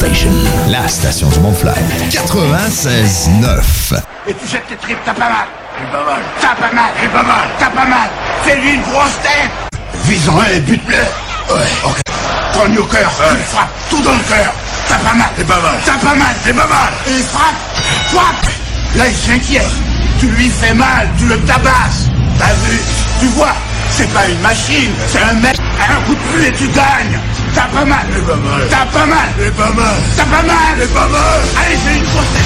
Station, la station du Mont-Fly. 96.9. Et tu jettes tes tripes, t'as pas mal. T'as pas mal. T'as pas mal. T'as pas mal. T'as pas mal. Fais-lui une grosse tête. Vise-en un et bute-le. Ouais. Ok. Prends-lui au cœur. Tu le frappes. Tout dans le cœur. T'as pas mal. C'est pas mal. T'as pas mal. C'est pas mal. Et frappe. Frappe. Là, il s'inquiète. Tu lui fais mal. Tu le tabasses. T'as vu? Tu vois? C'est pas une machine. C'est un mec. Un coup de pluie et tu gagnes. T'as pas mal. C'est pas mal. T'as pas mal. C'est pas mal. T'as pas mal. C'est pas mal. Allez, fais une grosse tête.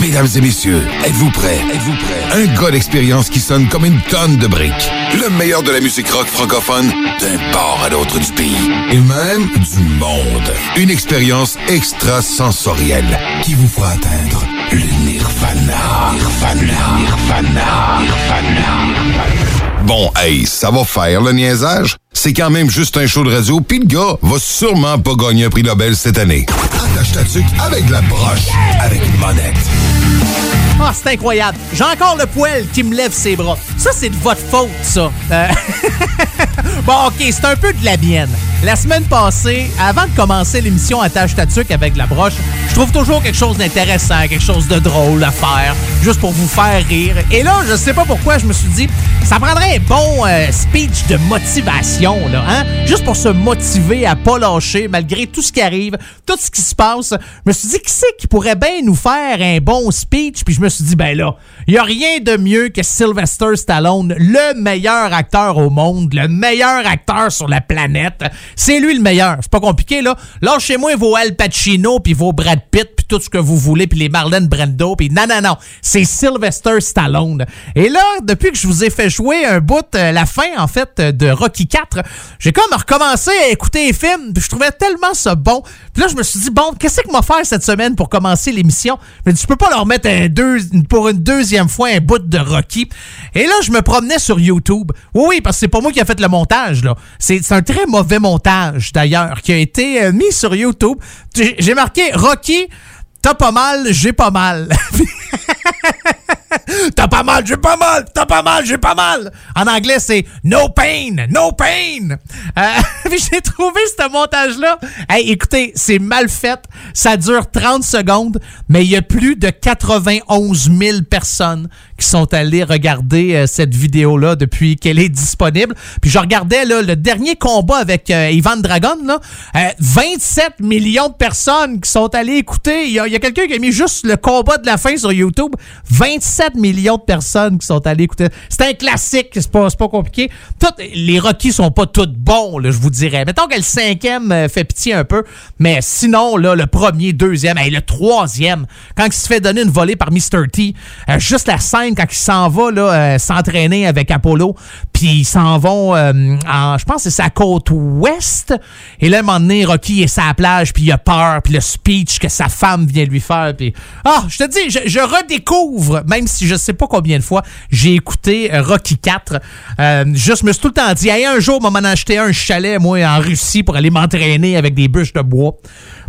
Mesdames et messieurs, êtes-vous prêts? Êtes-vous prêts? Un gars d'expérience qui sonne comme une tonne de briques. Le meilleur de la musique rock francophone d'un port à l'autre du pays. Et même du monde. Une expérience extrasensorielle qui vous fera atteindre le nirvana. Nirvana. Nirvana. Nirvana. Bon, hey, ça va faire le niaisage. C'est quand même juste un show de radio, puis le gars va sûrement pas gagner un prix Nobel cette année. Attache ta tuque avec la broche, avec une monette. Ah, c'est incroyable. J'ai encore le poil qui me lève ses bras. Ça, c'est de votre faute, ça. Euh, bon, OK, c'est un peu de la mienne. La semaine passée, avant de commencer l'émission Attache ta tuque avec la broche, je trouve toujours quelque chose d'intéressant, quelque chose de drôle à faire, juste pour vous faire rire. Et là, je sais pas pourquoi, je me suis dit, ça prendrait un bon euh, speech de motivation, là, hein? Juste pour se motiver à pas lâcher malgré tout ce qui arrive, tout ce qui se passe. Je me suis dit, qui c'est qui pourrait bien nous faire un bon speech? Puis je me suis dit, ben là, il y a rien de mieux que Sylvester Stallone, le meilleur acteur au monde, le meilleur acteur sur la planète. C'est lui le meilleur. C'est pas compliqué, là. Lâchez-moi vos Al Pacino, puis vos Brad Pitt, tout ce que vous voulez, puis les Marlon Brando, puis non, non, non. C'est Sylvester Stallone. Et là, depuis que je vous ai fait jouer un bout, euh, la fin, en fait, de Rocky 4, j'ai comme recommencé à écouter les films, puis je trouvais tellement ça bon. Puis là, je me suis dit, bon, qu'est-ce que m'a faire cette semaine pour commencer l'émission? Mais je peux pas leur mettre deux, pour une deuxième fois un bout de Rocky. Et là, je me promenais sur YouTube. Oui, oui, parce que c'est pas moi qui a fait le montage, là. C'est un très mauvais montage, d'ailleurs, qui a été euh, mis sur YouTube. J'ai marqué Rocky, t'as pas mal, j'ai pas mal. T'as pas mal, j'ai pas mal. T'as pas mal, j'ai pas mal. En anglais, c'est no pain, no pain. Euh, j'ai trouvé ce montage-là. Hey, écoutez, c'est mal fait. Ça dure 30 secondes, mais il y a plus de 91 000 personnes qui sont allées regarder euh, cette vidéo-là depuis qu'elle est disponible. Puis je regardais le dernier combat avec euh, Ivan Dragon, là, euh, 27 millions de personnes qui sont allées écouter. Il y a, quelqu'un qui a mis juste le combat de la fin sur YouTube. 27 millions de personnes qui sont allées écouter. C'est un classique, c'est pas, pas compliqué. Toutes, les Rocky sont pas tous bons, je vous dirais. Mettons que le cinquième euh, fait pitié un peu, mais sinon, là, le premier, deuxième, et le troisième, quand il se fait donner une volée par Mr. T, euh, juste la scène quand il s'en va là, euh, s'entraîner avec Apollo, puis ils s'en vont euh, en, je pense c'est sa côte ouest, et là, à un moment donné, Rocky est la plage, puis il a peur, puis le speech que sa femme vient lui faire, puis ah, je te dis, je, redécouvre, même si je sais pas combien de fois j'ai écouté euh, Rocky 4, euh, juste me suis tout le temps dit, hey, un jour, m'en a acheté un chalet, moi, en Russie, pour aller m'entraîner avec des bûches de bois.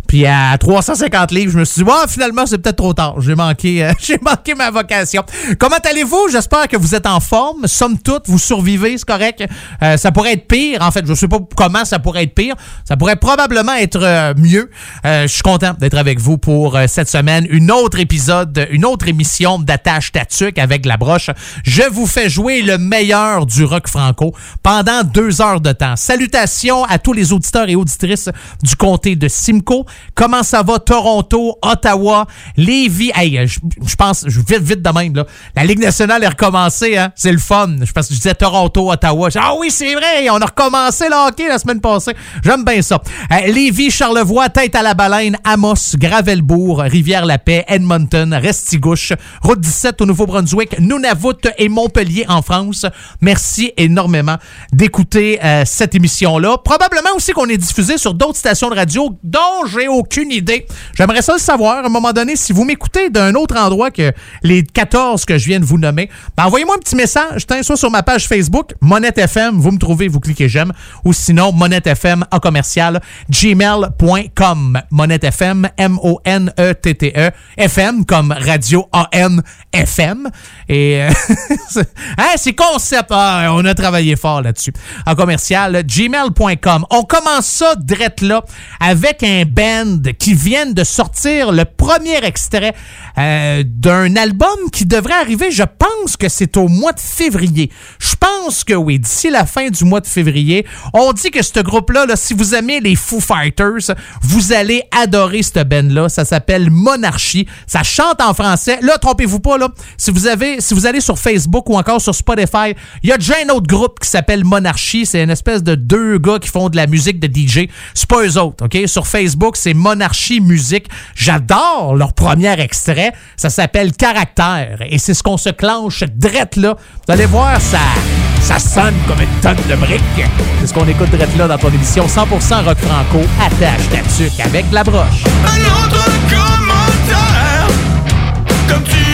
Puis à 350 livres, je me suis dit, ouais, finalement, c'est peut-être trop tard. J'ai manqué, euh, manqué ma vocation. Comment allez-vous? J'espère que vous êtes en forme. Somme toute, vous survivez, c'est correct. Euh, ça pourrait être pire. En fait, je sais pas comment ça pourrait être pire. Ça pourrait probablement être euh, mieux. Je suis content d'être avec vous pour cette semaine. Une autre épisode, une autre émission d'Attache Tatuc avec la broche. Je vous fais jouer le meilleur du rock franco pendant deux heures de temps. Salutations à tous les auditeurs et auditrices du comté de Simcoe. Comment ça va Toronto, Ottawa, Lévis? Hey, je, pense, je vite, vite de même, là. La Ligue nationale est recommencée, hein? C'est le fun. Je pense que je disais Toronto, Ottawa. Ah oui, c'est vrai, on a recommencé le hockey la semaine passée. J'aime bien ça. Euh, Lévis, Charlevoix, Tête à la Baleine, Amos, Gravelbourg, Rivière-la-Paix, Edmonton, Restigouche, Route 17 au Nouveau-Brunswick, Nunavut et Montpellier en France. Merci énormément d'écouter euh, cette émission-là. Probablement aussi qu'on est diffusé sur d'autres stations de radio dont j'ai aucune idée. J'aimerais ça le savoir à un moment donné. Si vous m'écoutez d'un autre endroit que les 14 que je viens de vous nommer, ben envoyez-moi un petit message, soit sur ma page Facebook, Monette FM, vous me trouvez, vous cliquez j'aime, ou sinon Monette FM en commercial, gmail.com. Monette FM, M-O-N-E-T-T-E, FM comme radio A-M FM. Et euh, hein, c'est concept. Ah, on a travaillé fort là-dessus. En commercial, gmail.com. On commence ça drette là avec un qui vient de sortir le premier extrait euh, d'un album qui devrait arriver, je pense que c'est au mois de février. Je pense que oui, d'ici la fin du mois de février. On dit que ce groupe-là, là, si vous aimez les Foo Fighters, vous allez adorer ce band-là. Ça s'appelle Monarchie. Ça chante en français. Là, trompez-vous pas, là. Si vous avez, si vous allez sur Facebook ou encore sur Spotify, il y a déjà un autre groupe qui s'appelle Monarchie. C'est une espèce de deux gars qui font de la musique de DJ. C'est pas eux autres, OK? Sur Facebook, c'est Monarchie Musique. J'adore leur premier extrait. Ça s'appelle Caractère. Et c'est ce qu'on se clenche drette là. Vous allez voir, ça, ça sonne comme une tonne de briques. C'est ce qu'on écoute drette là dans ton émission 100% rock franco. Attache ta tuque avec la broche. Commentaire, comme tu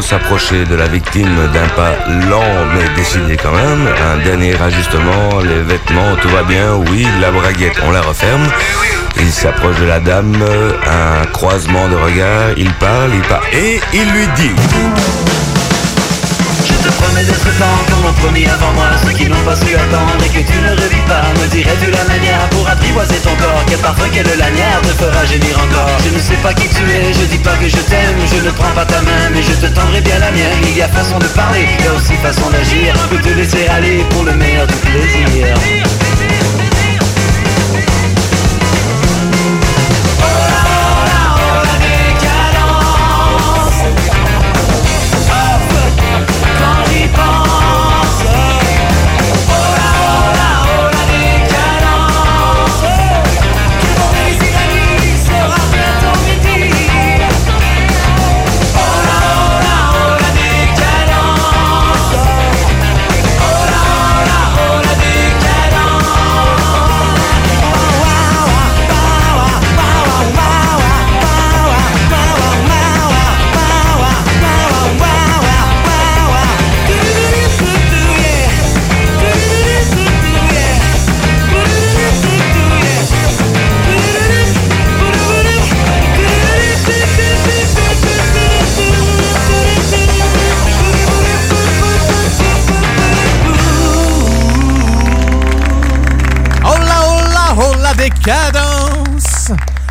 s'approcher de la victime d'un pas lent mais décidé quand même. Un dernier ajustement, les vêtements, tout va bien, oui, la braguette, on la referme. Il s'approche de la dame, un croisement de regard, il parle, il parle, et il lui dit... Je te promets d'être temps comme l'ont promis avant moi. Ceux qui n'ont pas su attendre et que tu ne revis pas Me dirais-tu la manière pour apprivoiser ton corps? Quel parfum, quelle lanière te fera gémir encore? Je ne sais pas qui tu pas que je t'aime Je ne prends pas ta main mais je te tendrai bien la mienne. Il y a façon de parler, il y a aussi façon d'agir. Peux te laisser aller pour le meilleur du plaisir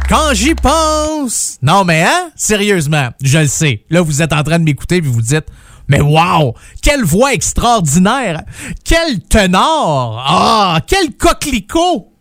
quand j'y pense. Non, mais hein? Sérieusement, je le sais. Là, vous êtes en train de m'écouter vous vous dites, mais wow! Quelle voix extraordinaire! Quel tenor! Ah! Quel coquelicot!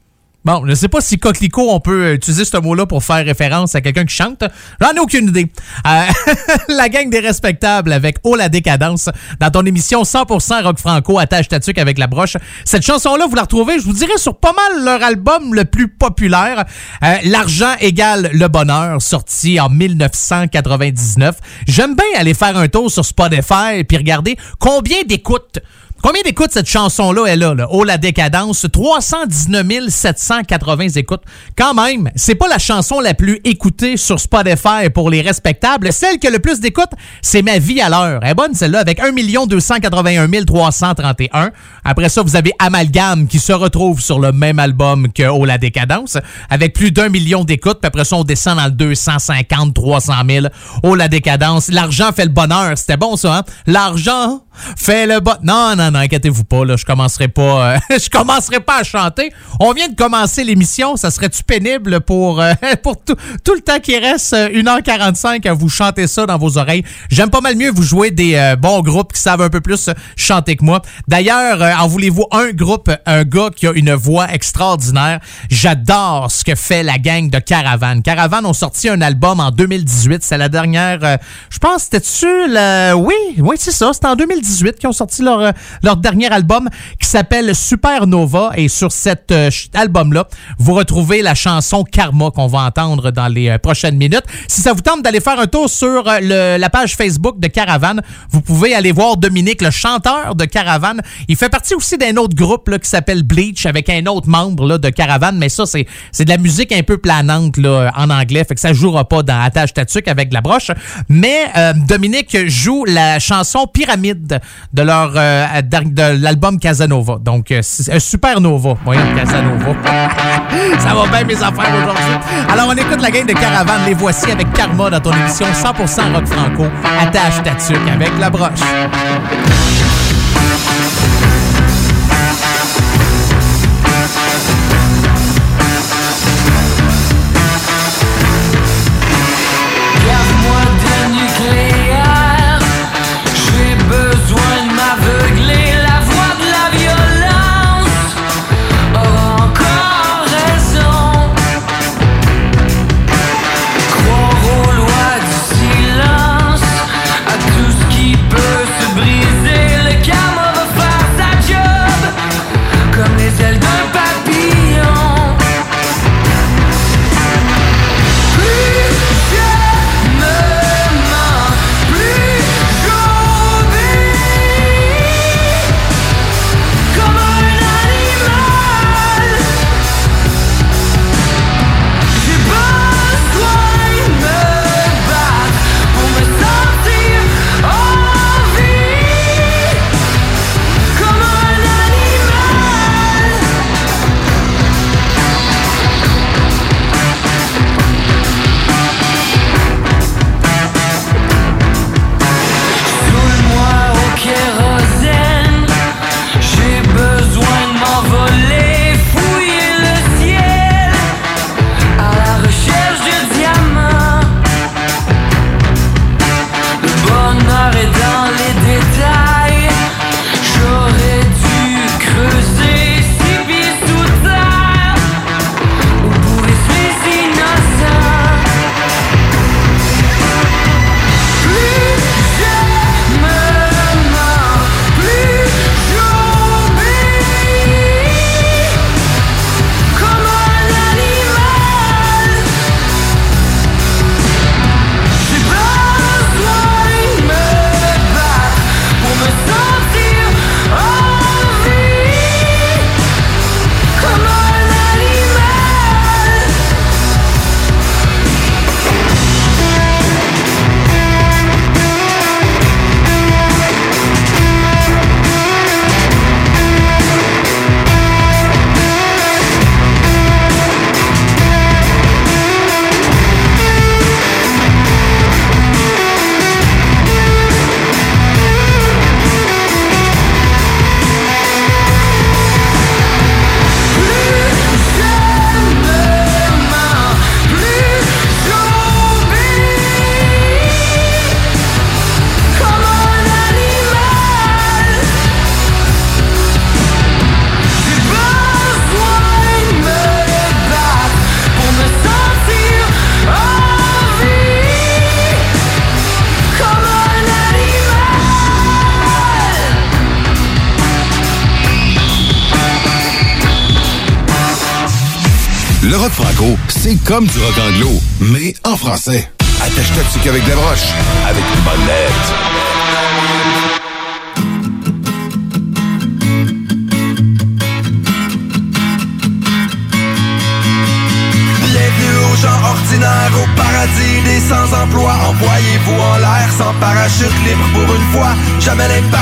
Bon, je ne sais pas si coquelicot, on peut utiliser ce mot-là pour faire référence à quelqu'un qui chante. J'en ai aucune idée. Euh, la gang des respectables avec Oh la décadence dans ton émission 100% rock franco attache ta avec la broche. Cette chanson-là, vous la retrouvez, je vous dirais, sur pas mal leur album le plus populaire. Euh, L'argent égale le bonheur, sorti en 1999. J'aime bien aller faire un tour sur Spotify et puis regarder combien d'écoutes Combien d'écoutes cette chanson-là est là, là? Oh, la décadence. 319 780 écoutes. Quand même, c'est pas la chanson la plus écoutée sur Spotify pour les respectables. Celle qui a le plus d'écoutes, c'est Ma vie à l'heure. Elle est bonne, celle-là, avec 1 281 331. Après ça, vous avez Amalgame qui se retrouve sur le même album que Oh, la décadence, avec plus d'un million d'écoutes. Puis après ça, on descend dans le 250, 300 000. Oh, la décadence. L'argent fait le bonheur. C'était bon, ça, hein? L'argent fait le bonheur. Non, non, non inquiétez-vous pas, je commencerai pas, euh, je commencerai pas à chanter. On vient de commencer l'émission, ça serait-tu pénible pour, euh, tout, le temps qui reste, 1h45 euh, à vous chanter ça dans vos oreilles? J'aime pas mal mieux vous jouer des bons groupes qui savent un peu plus chanter que moi. D'ailleurs, en voulez-vous un groupe, un gars qui a une voix extraordinaire? J'adore ce que fait la gang de Caravan. Caravan ont sorti un album en 2018. C'est la dernière, je pense, c'était-tu le, oui, oui, c'est ça. C'était en 2018 qu'ils ont sorti leur, leur dernier album qui s'appelle Supernova. Et sur cet euh, album-là, vous retrouvez la chanson Karma qu'on va entendre dans les euh, prochaines minutes. Si ça vous tente d'aller faire un tour sur euh, la page Facebook de Caravan, vous pouvez aller voir Dominique, le chanteur de Caravan. Il fait partie aussi d'un autre groupe là, qui s'appelle Bleach avec un autre membre là, de Caravan, mais ça, c'est, de la musique un peu planante là, en anglais, fait que ça jouera pas dans Attache Tatuc avec la broche. Mais Dominique joue la chanson Pyramide de leur de l'album Casanova. Donc, euh, un Supernova. Voyons, Casanova. Ça va bien, mes affaires aujourd'hui. Alors, on écoute la game de Caravane. Les voici avec Karma dans ton émission 100% rock franco. Attache ta avec la broche. Comme du rock anglo, mais en français. Attache-toi qu'avec des broches, avec une bonne lettre. Gens ordinaires, au paradis des sans-emploi. Envoyez-vous en l'air sans parachute libre pour une fois. Jamais l'impact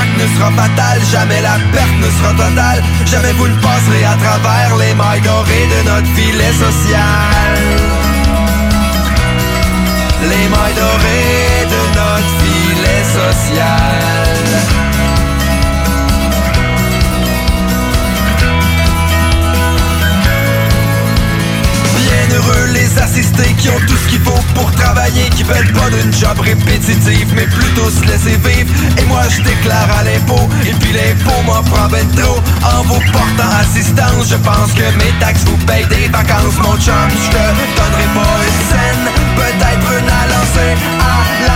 jamais la perte ne sera totale. Jamais vous ne passerez à travers les mailles dorées de notre filet social. Les mailles dorées de notre filet social. Les assistés qui ont tout ce qu'il faut pour travailler veulent pas d'une job répétitive mais plutôt se laisser vivre. Et moi je déclare à l'impôt et puis l'impôt m'en prend ben trop. En vous portant assistance je pense que mes taxes vous payent des vacances. Mon chum je te donnerai pas une scène Peut-être une à lancer à la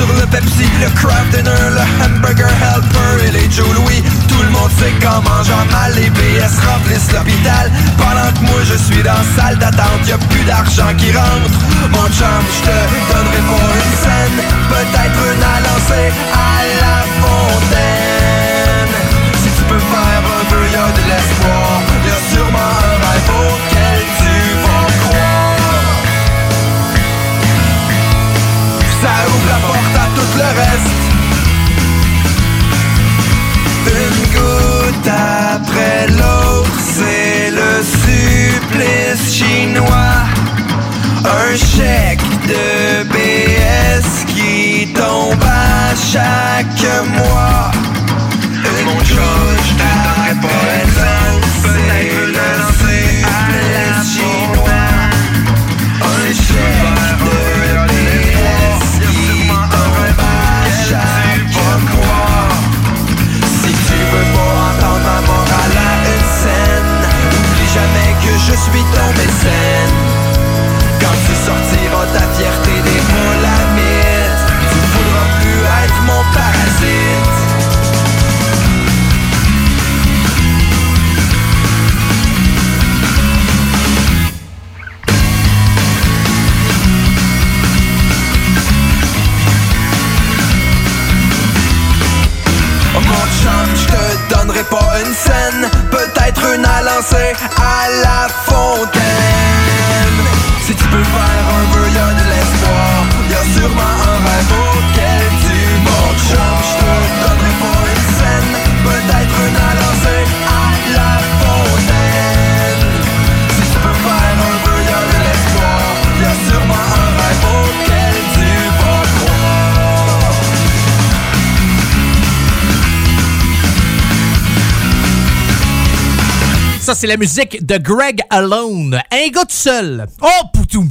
sur le Pepsi, le Kraft Dinner, le Hamburger Helper et les Joe Louis. Tout le monde sait qu'en mangeant mal, les BS remplissent l'hôpital. Pendant que moi je suis dans la salle d'attente, y a plus d'argent qui rentre. Mon chum, je te donnerai pas une scène, peut-être une à à la fontaine. Si tu peux faire un peu, y a de l'espoir. Y a sûrement tout le reste Une goutte après l'autre C'est le supplice chinois. Un chèque de BS qui tombe à chaque mois. Une goutte après l'autre C'est le supplice chinois je suis ton mécène Ça, c'est la musique de Greg Alone. Un gars tout seul. Oh, poutoum.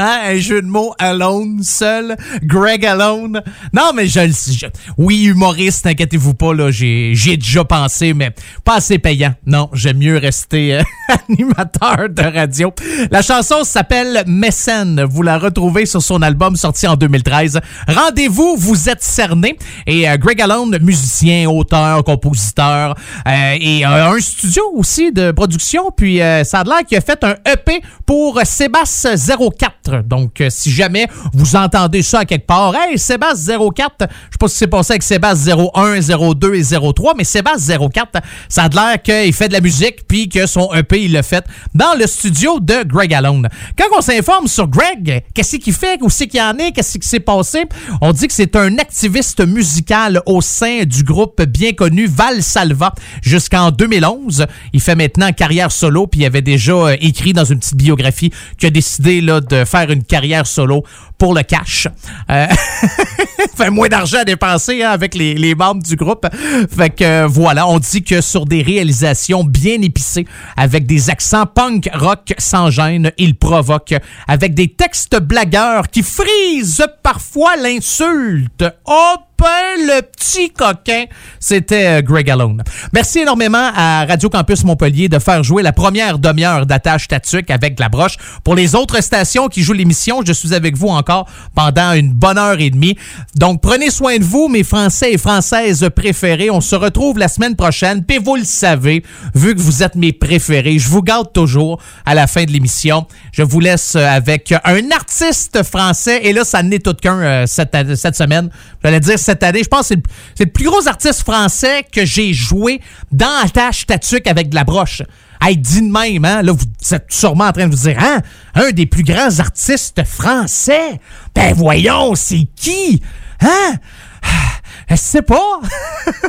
Hein, un jeu de mots Alone, seul. Greg Alone. Non, mais je je- Oui, humoriste, inquiétez-vous pas, là. J'ai déjà pensé, mais pas assez payant. Non, j'aime mieux rester euh, animateur de radio. La chanson s'appelle Mécène. Vous la retrouvez sur son album sorti en 2013. Rendez-vous, vous êtes cerné. Et euh, Greg Alone, musicien, auteur, compositeur, euh, et euh, un studio aussi de production. Puis ça a l'air a fait un EP pour Sébastien 04. Donc, euh, si jamais vous entendez ça à quelque part, hey, Sébastien 04, je sais pas si c'est passé avec Sébastien 01, 02 et 03, mais Sébastien 04, ça a l'air qu'il fait de la musique puis que son EP, il l'a fait dans le studio de Greg Alone. Quand on s'informe sur Greg, qu'est-ce qu'il fait, où c'est qu'il en est, qu'est-ce qui s'est passé, on dit que c'est un activiste musical au sein du groupe bien connu Val Salva jusqu'en 2011. Il fait maintenant carrière solo puis il avait déjà euh, écrit dans une petite biographie qu'il a décidé là, de faire une carrière solo pour le cash. Euh, fait moins d'argent à dépenser hein, avec les, membres du groupe. Fait que euh, voilà, on dit que sur des réalisations bien épicées, avec des accents punk rock sans gêne, il provoque avec des textes blagueurs qui frisent parfois l'insulte. Hop! le petit coquin, c'était euh, Greg Alone. Merci énormément à Radio Campus Montpellier de faire jouer la première demi-heure d'attache Tatuc avec la broche. Pour les autres stations qui jouent l'émission, je suis avec vous encore pendant une bonne heure et demie. Donc, prenez soin de vous, mes Français et Françaises préférés. On se retrouve la semaine prochaine. Puis vous le savez, vu que vous êtes mes préférés, je vous garde toujours à la fin de l'émission. Je vous laisse avec un artiste français. Et là, ça n'est tout qu'un euh, cette, cette semaine. J'allais dire cette année. Je pense que c'est le, plus gros artiste français que j'ai joué dans Attache Tatuc avec de la broche. Hey, dit de même, hein? Là, vous êtes sûrement en train de vous dire, hein? Un des plus grands artistes français? Ben voyons, c'est qui? Hein? Je sais pas.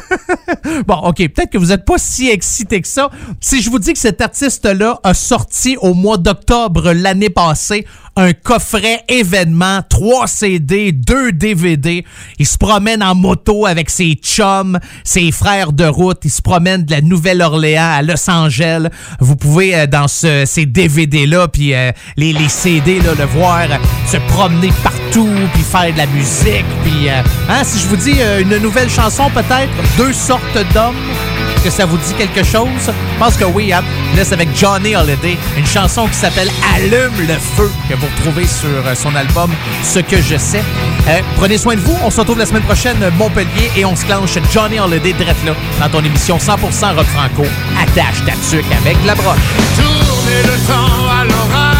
bon, OK, peut-être que vous n'êtes pas si excité que ça. Si je vous dis que cet artiste-là a sorti au mois d'octobre l'année passée un coffret événement, 3 CD, 2 DVD. Il se promène en moto avec ses chums, ses frères de route. Il se promène de la Nouvelle-Orléans à Los Angeles. Vous pouvez, euh, dans ce, ces DVD-là, puis euh, les, CD, là, le voir se promener partout, puis faire de la musique. Puis, euh, hein, si je vous dis une nouvelle chanson, peut-être, Deux sortes d'hommes? Que ça vous dit quelque chose? Je pense que oui, hein? Laisse avec Johnny Holiday, une chanson qui s'appelle Allume le feu, que vous retrouvez sur euh, son album Ce que je sais. Euh, prenez soin de vous. On se retrouve la semaine prochaine, Montpellier, et on se clenche Johnny Holiday direct là, dans ton émission 100% rock franco. Attache ta tuque avec la broche. Le à l'orage,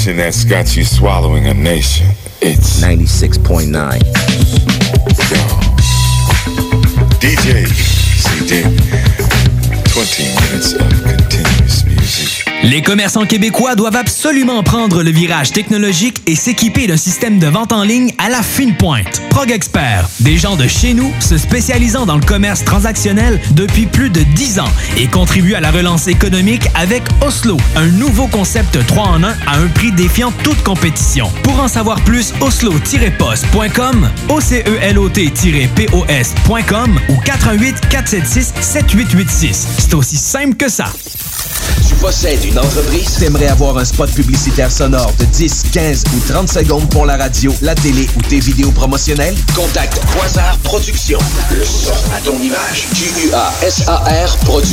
station that's got you swallowing a nation. It's 96.9. DJ CD. 20 minutes of continuous music. Les commerçants québécois doivent absolument prendre le virage technologique et s'équiper d'un système de vente en ligne à la fine pointe. Prog Expert, des gens de chez nous se spécialisant dans le commerce transactionnel depuis plus de 10 ans et contribuent à la relance économique avec Oslo, un nouveau concept 3 en 1 à un prix défiant toute compétition. Pour en savoir plus, oslo-post.com, OCELOT-POS.com ou 418 476 7886. C'est aussi simple que ça. Tu possèdes une entreprise? T'aimerais avoir un spot publicitaire sonore de 10, 15 ou 30 secondes pour la radio, la télé ou tes vidéos promotionnelles? Contacte Quasar Productions. Le son à ton image. Q-U-A-S-A-R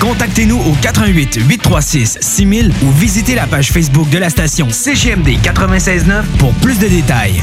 Contactez-nous au 88 836 6000 ou visitez la page Facebook de la station CGMD 969 pour plus de détails.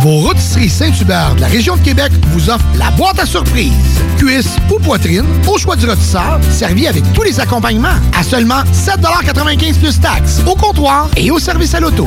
Vos rôtisseries Saint-Hubert de la région de Québec vous offrent la boîte à surprise. Cuisse ou poitrine, au choix du rôtisseur, servi avec tous les accompagnements à seulement 7,95 plus taxes, au comptoir et au service à l'auto.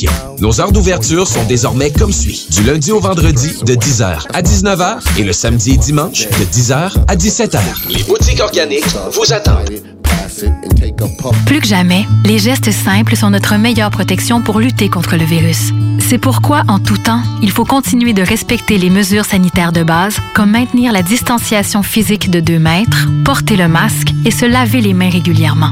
Nos heures d'ouverture sont désormais comme suit. Du lundi au vendredi de 10h à 19h et le samedi et dimanche de 10h à 17h. Les boutiques organiques vous attendent. Plus que jamais, les gestes simples sont notre meilleure protection pour lutter contre le virus. C'est pourquoi, en tout temps, il faut continuer de respecter les mesures sanitaires de base, comme maintenir la distanciation physique de 2 mètres, porter le masque et se laver les mains régulièrement.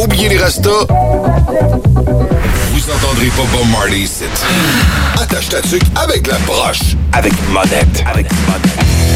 Oubliez les restos. Vous entendrez pas Bob Marley ici. Attache ta tuque avec la broche. Avec monette. Avec monette.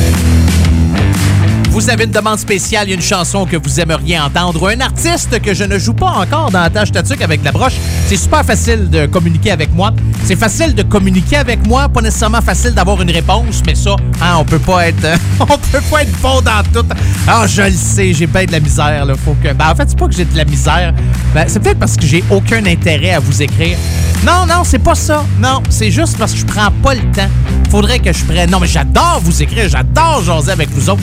Vous avez une demande spéciale, une chanson que vous aimeriez entendre un artiste que je ne joue pas encore dans la tâche tatuc avec la broche. C'est super facile de communiquer avec moi. C'est facile de communiquer avec moi, pas nécessairement facile d'avoir une réponse, mais ça, hein, on peut pas être on peut pas être bon dans tout. Ah, je le sais, j'ai pas de la misère là, faut que ben, en fait, c'est pas que j'ai de la misère. Ben, c'est peut-être parce que j'ai aucun intérêt à vous écrire. Non, non, c'est pas ça. Non, c'est juste parce que je prends pas le temps. Faudrait que je prenne. Non, mais j'adore vous écrire, j'adore jaser avec vous autres.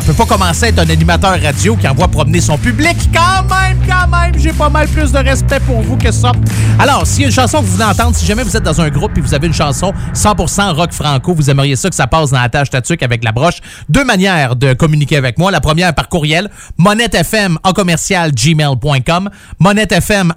Ça peut pas commencer à être un animateur radio qui envoie promener son public. Quand même, quand même, j'ai pas mal plus de respect pour vous que ça. Alors, s'il y a une chanson que vous voulez entendre, si jamais vous êtes dans un groupe et vous avez une chanson 100% rock franco, vous aimeriez ça que ça passe dans la tâche tatuc avec la broche. Deux manières de communiquer avec moi. La première par courriel, monettefm en gmail.com, monettefm.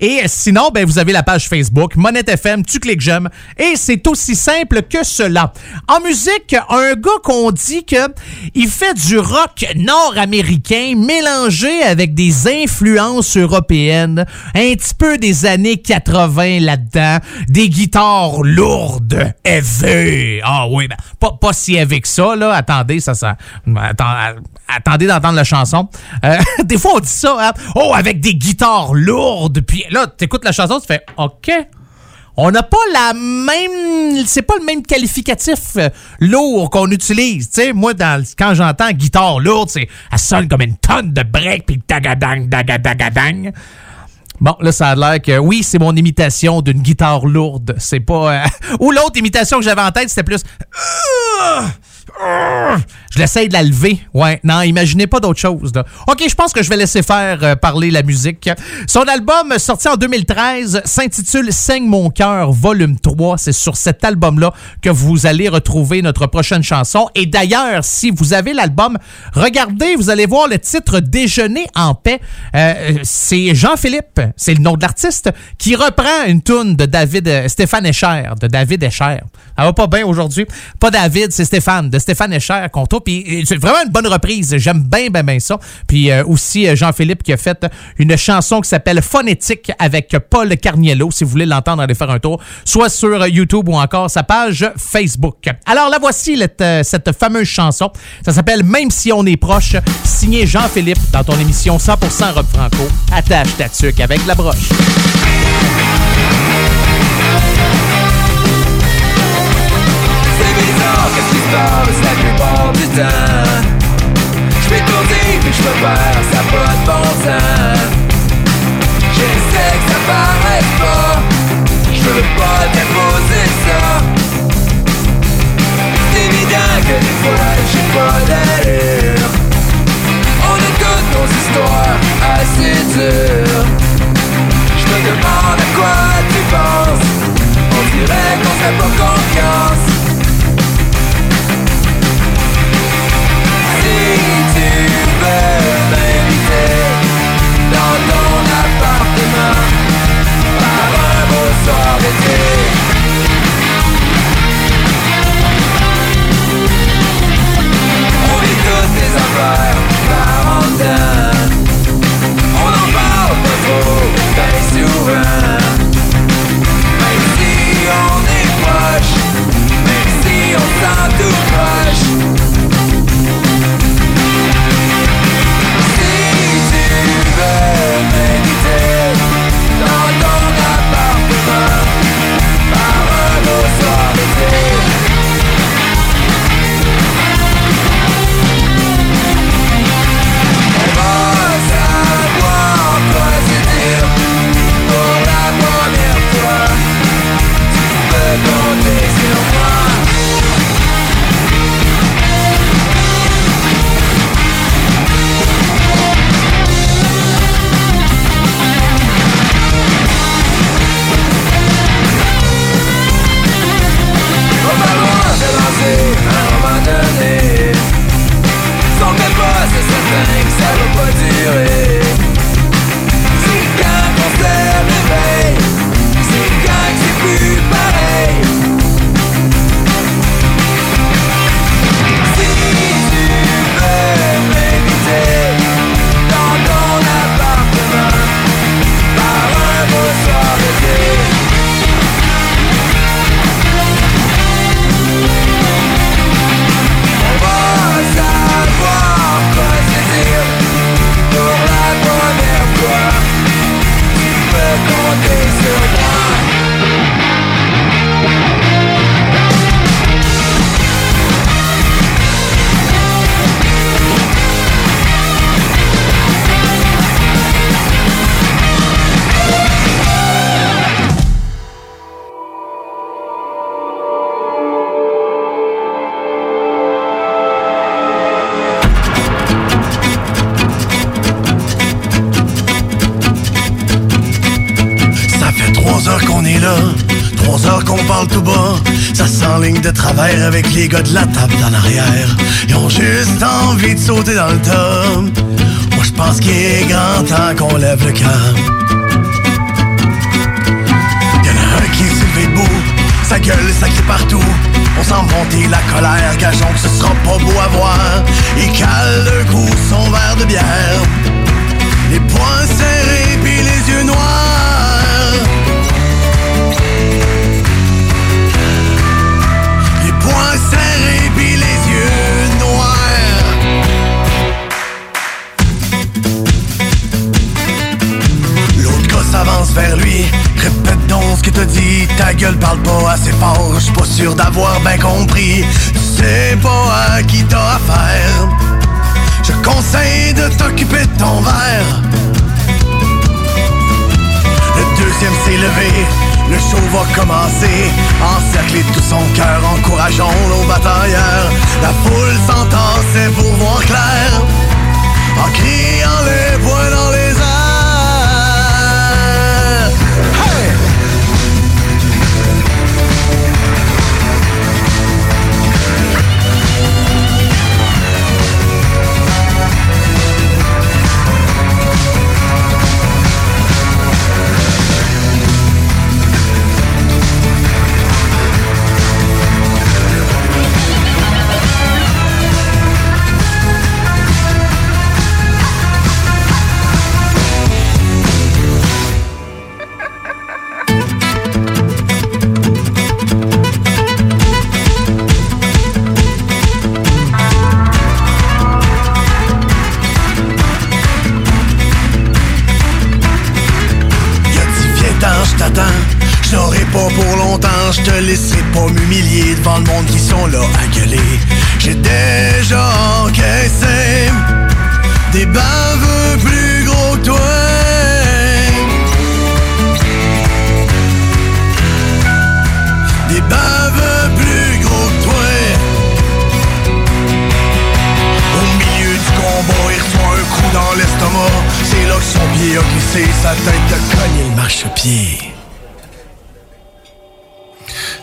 Et sinon, ben, vous avez la page Facebook, Monette FM, tu cliques j'aime, Et c'est aussi simple que cela. En musique, un gars qu'on dit que il fait du rock nord-américain mélangé avec des influences européennes, un petit peu des années 80 là-dedans, des guitares lourdes, heavy. Ah oui, ben, pas, pas si que ça, là. Attendez, ça, ça. Attendez d'entendre la chanson. Euh, des fois, on dit ça, hein. Oh, avec des guitares lourdes. Puis là, t'écoutes la chanson, tu fais OK. On n'a pas la même. C'est pas le même qualificatif euh, lourd qu'on utilise. Tu sais, moi, quand j'entends guitare lourde, c'est, elle sonne comme une tonne de break, puis tagadang, dagadang. Bon, là, ça a l'air que oui, c'est mon imitation d'une guitare lourde. C'est pas. euh, Ou l'autre imitation que j'avais en tête, c'était plus. Je l'essaye de la lever. Ouais, non, imaginez pas d'autre chose. OK, je pense que je vais laisser faire euh, parler la musique. Son album, sorti en 2013, s'intitule Saigne mon cœur, volume 3. C'est sur cet album-là que vous allez retrouver notre prochaine chanson. Et d'ailleurs, si vous avez l'album, regardez, vous allez voir le titre Déjeuner en paix. Euh, c'est Jean-Philippe, c'est le nom de l'artiste, qui reprend une tune de David, euh, Stéphane Escher, de David Escher. Ça va pas bien aujourd'hui. Pas David, c'est Stéphane, Stéphane Escher qu'on trouve. Puis euh, c'est vraiment une bonne reprise. J'aime bien, bien, bien ça. Puis euh, aussi euh, Jean-Philippe qui a fait une chanson qui s'appelle Phonétique avec Paul Carniello. Si vous voulez l'entendre, allez faire un tour, soit sur YouTube ou encore sa page Facebook. Alors la voici, cette, fameuse chanson. Ça s'appelle Même si on est proche, signé Jean-Philippe dans ton émission 100% Rock Franco. Attache ta tuque avec la broche. Qu'est-ce qui se passe la du temps Je tourner puis je me perds, ça a pas de bon J'essaie que ça paraisse pas Je pas déposer ça. C'est évident que des fois j'ai pas d'allure. On a toutes nos histoires assez dures. Je me demande à quoi tu penses. On dirait qu'on fait pas confiance On en parle pas trop, souvent. Même avec les gars de la table en arrière. Ils ont juste envie de sauter dans le tas. Moi je pense qu'il est grand temps qu'on lève le camp. Y'en a un qui est soulevé debout, gueule, ça crie partout. On sent monter la colère, gageons que ce sera pas beau à voir. Il cale le coup son verre de bière. Les poings Ce que t'as dit. Ta gueule parle pas assez fort. J'suis pas sûr d'avoir bien compris. Tu sais pas à qui t'as affaire. Je conseille de t'occuper de ton verre. Le deuxième s'est levé, le show va commencer. Encerclé de tout son cœur, encourageons nos batailleurs. La foule s'entassait pour voir clair. En criant les poings dans les airs.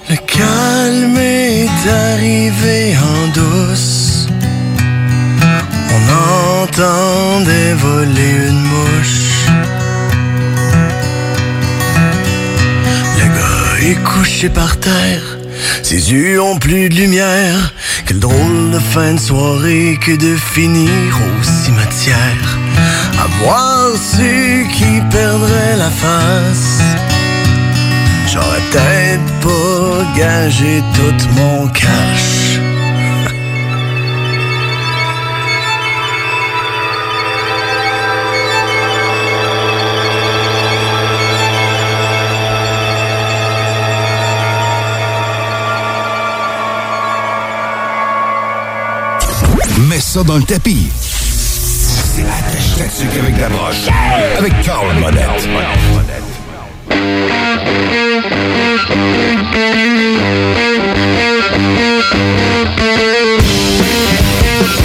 Le calme est arrivé en douce. On entendait voler une mouche. Le gars est couché par terre. Ses yeux ont plus de lumière. Quelle drôle de fin de soirée que de finir au cimetière. À voir ceux qui perdraient la face. J'aurais peut-être pas gagé tout mon cash. Mets ça dans le tapis. C'est la tête avec la broche. Avec Carl Monette. Faut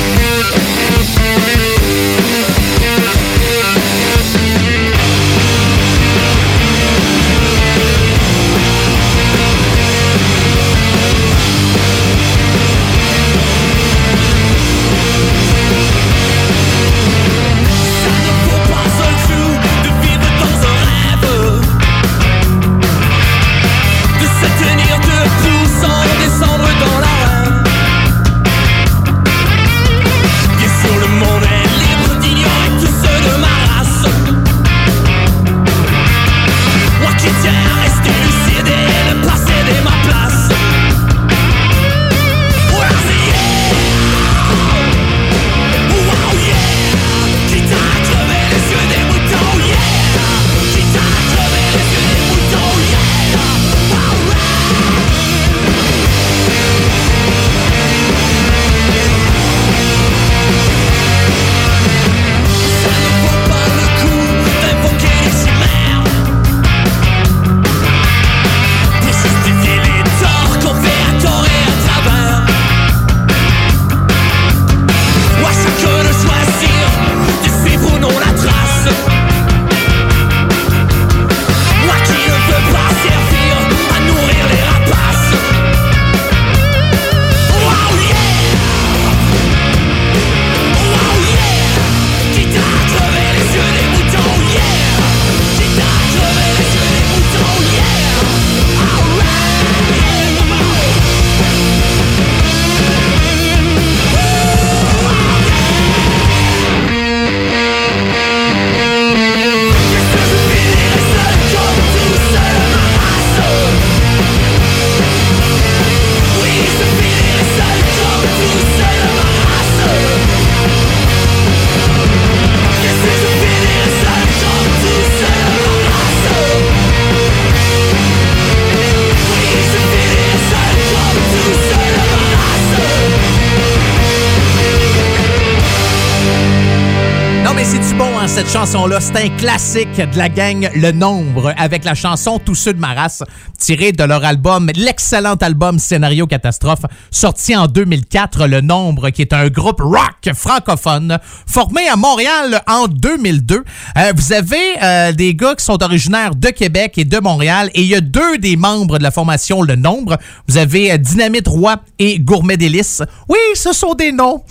chanson-là, c'est un classique de la gang Le Nombre avec la chanson Tous ceux de ma race, tirée de leur album, l'excellent album Scénario Catastrophe, sorti en 2004. Le Nombre, qui est un groupe rock francophone formé à Montréal en 2002. Euh, vous avez euh, des gars qui sont originaires de Québec et de Montréal et il y a deux des membres de la formation Le Nombre. Vous avez euh, Dynamite Roi et Gourmet Délice. Oui, ce sont des noms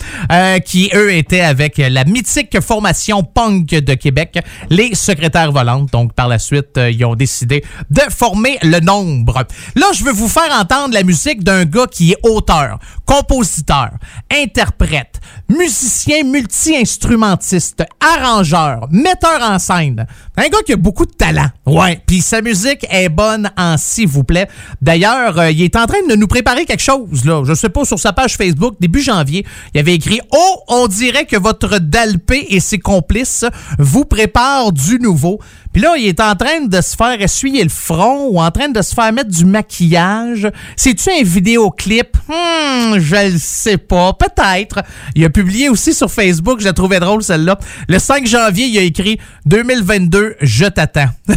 qui, eux, étaient avec la mythique formation punk de Québec, les secrétaires volantes. Donc, par la suite, ils ont décidé de former Le Nombre. Là, je veux vous faire entendre la musique d'un gars qui est auteur, compositeur, interprète, musicien multi-instrumentiste, arrangeur, metteur en scène. Un gars qui a beaucoup de talent. Ouais. Puis sa musique est bonne en s'il vous plaît. D'ailleurs, euh, il est en train de nous préparer quelque chose, là. Je sais pas, sur sa page Facebook, début janvier, il avait écrit Oh, on dirait que votre Dalpé et ses complices vous préparent du nouveau. Puis là, il est en train de se faire essuyer le front ou en train de se faire mettre du maquillage. C'est-tu un vidéoclip? Hmm, je le sais pas. Peut-être. Il a publié aussi sur Facebook, je la trouvais drôle celle-là. Le 5 janvier, il a écrit 2022, je t'attends.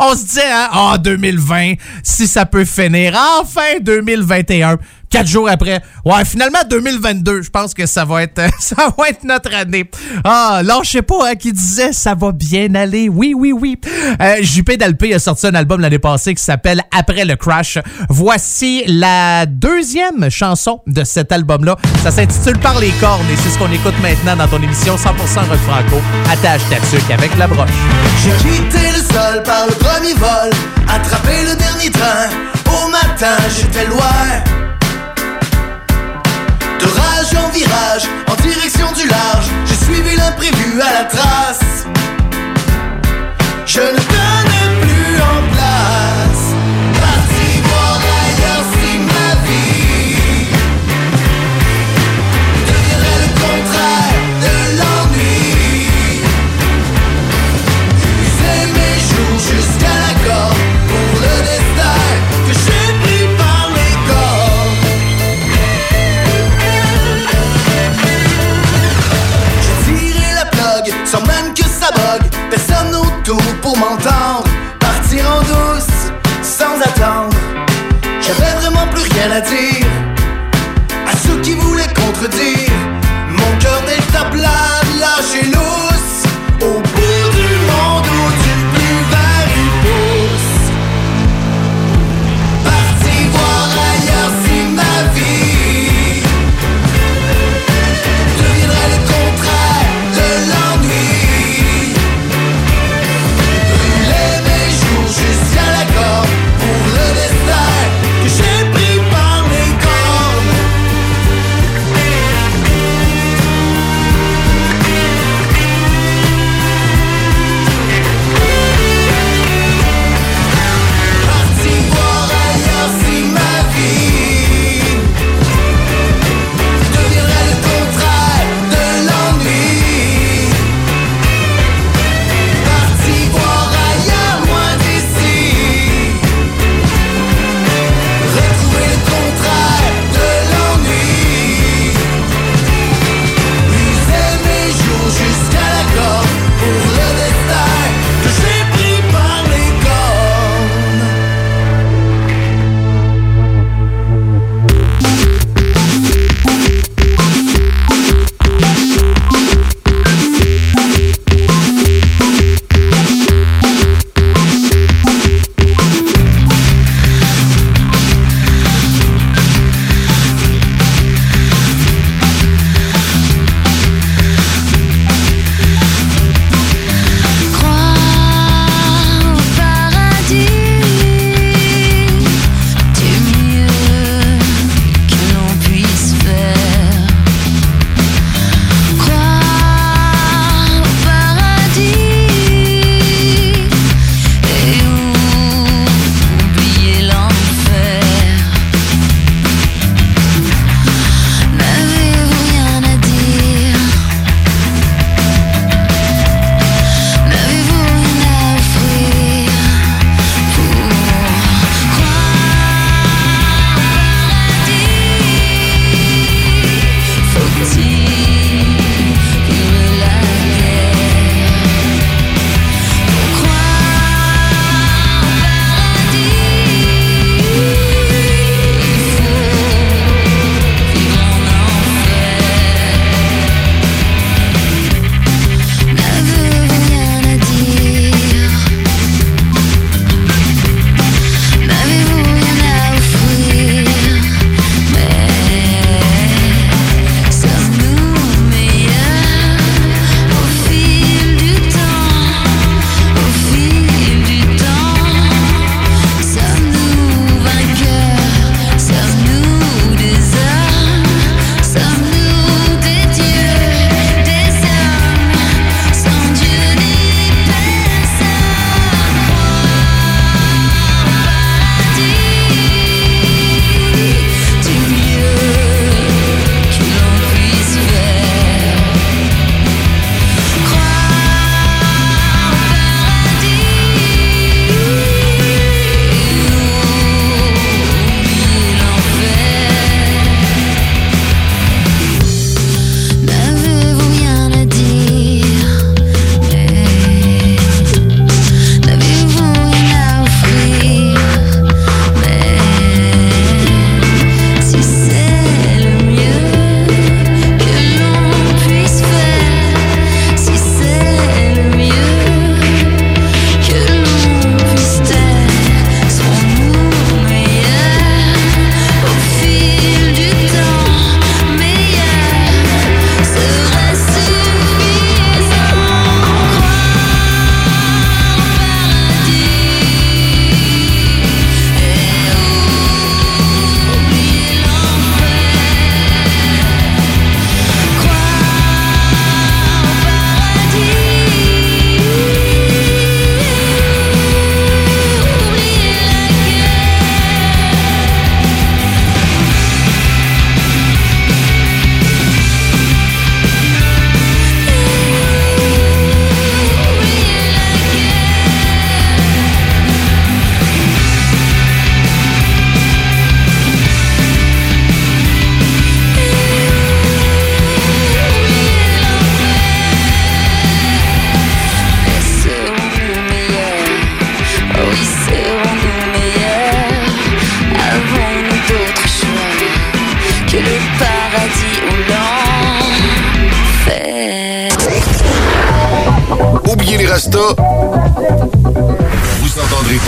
On se dit, hein, oh, 2020, si ça peut finir. Enfin, 2021 quatre jours après. Ouais, finalement, 2022, je pense que ça va être, ça va être notre année. Ah, sais pas, hein, qui disait ça va bien aller. Oui, oui, oui. Euh, JP Dalpé a sorti un album l'année passée qui s'appelle Après le Crash. Voici la deuxième chanson de cet album-là. Ça s'intitule Par les cornes et c'est ce qu'on écoute maintenant dans ton émission 100% Rock Franco. Attache ta tuque avec la broche. J'ai quitté le sol par le premier vol, attrapé le dernier train. Au matin, j'étais loin de rage en virage, en direction du large, j'ai suivi l'imprévu à la trace. Je ne tenais pour m'entendre. Partir en douce sans attendre. J'avais vraiment plus rien à dire à ceux qui voulaient contredire.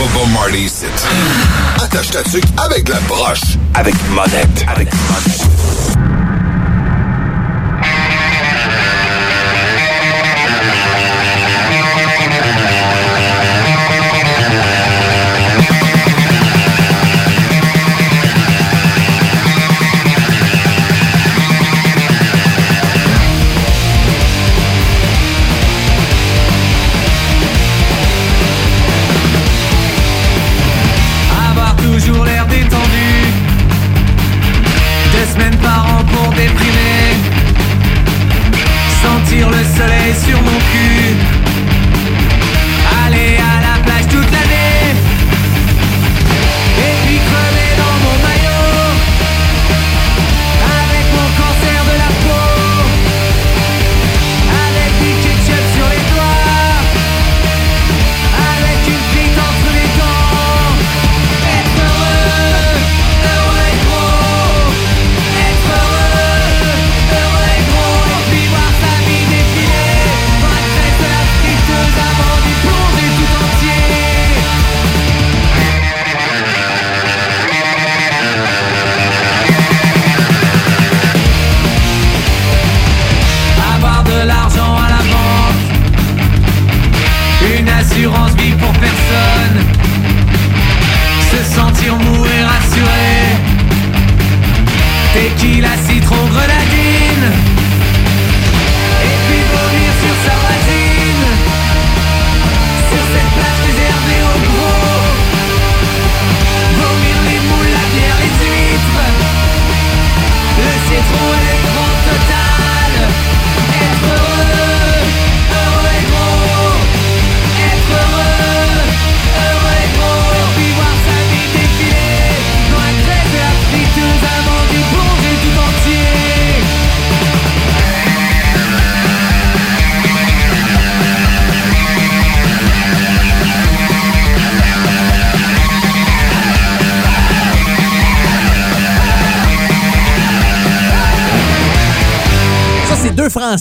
Pas Bob Marley ici. Attache ta tuque avec la broche, avec monette, avec monette.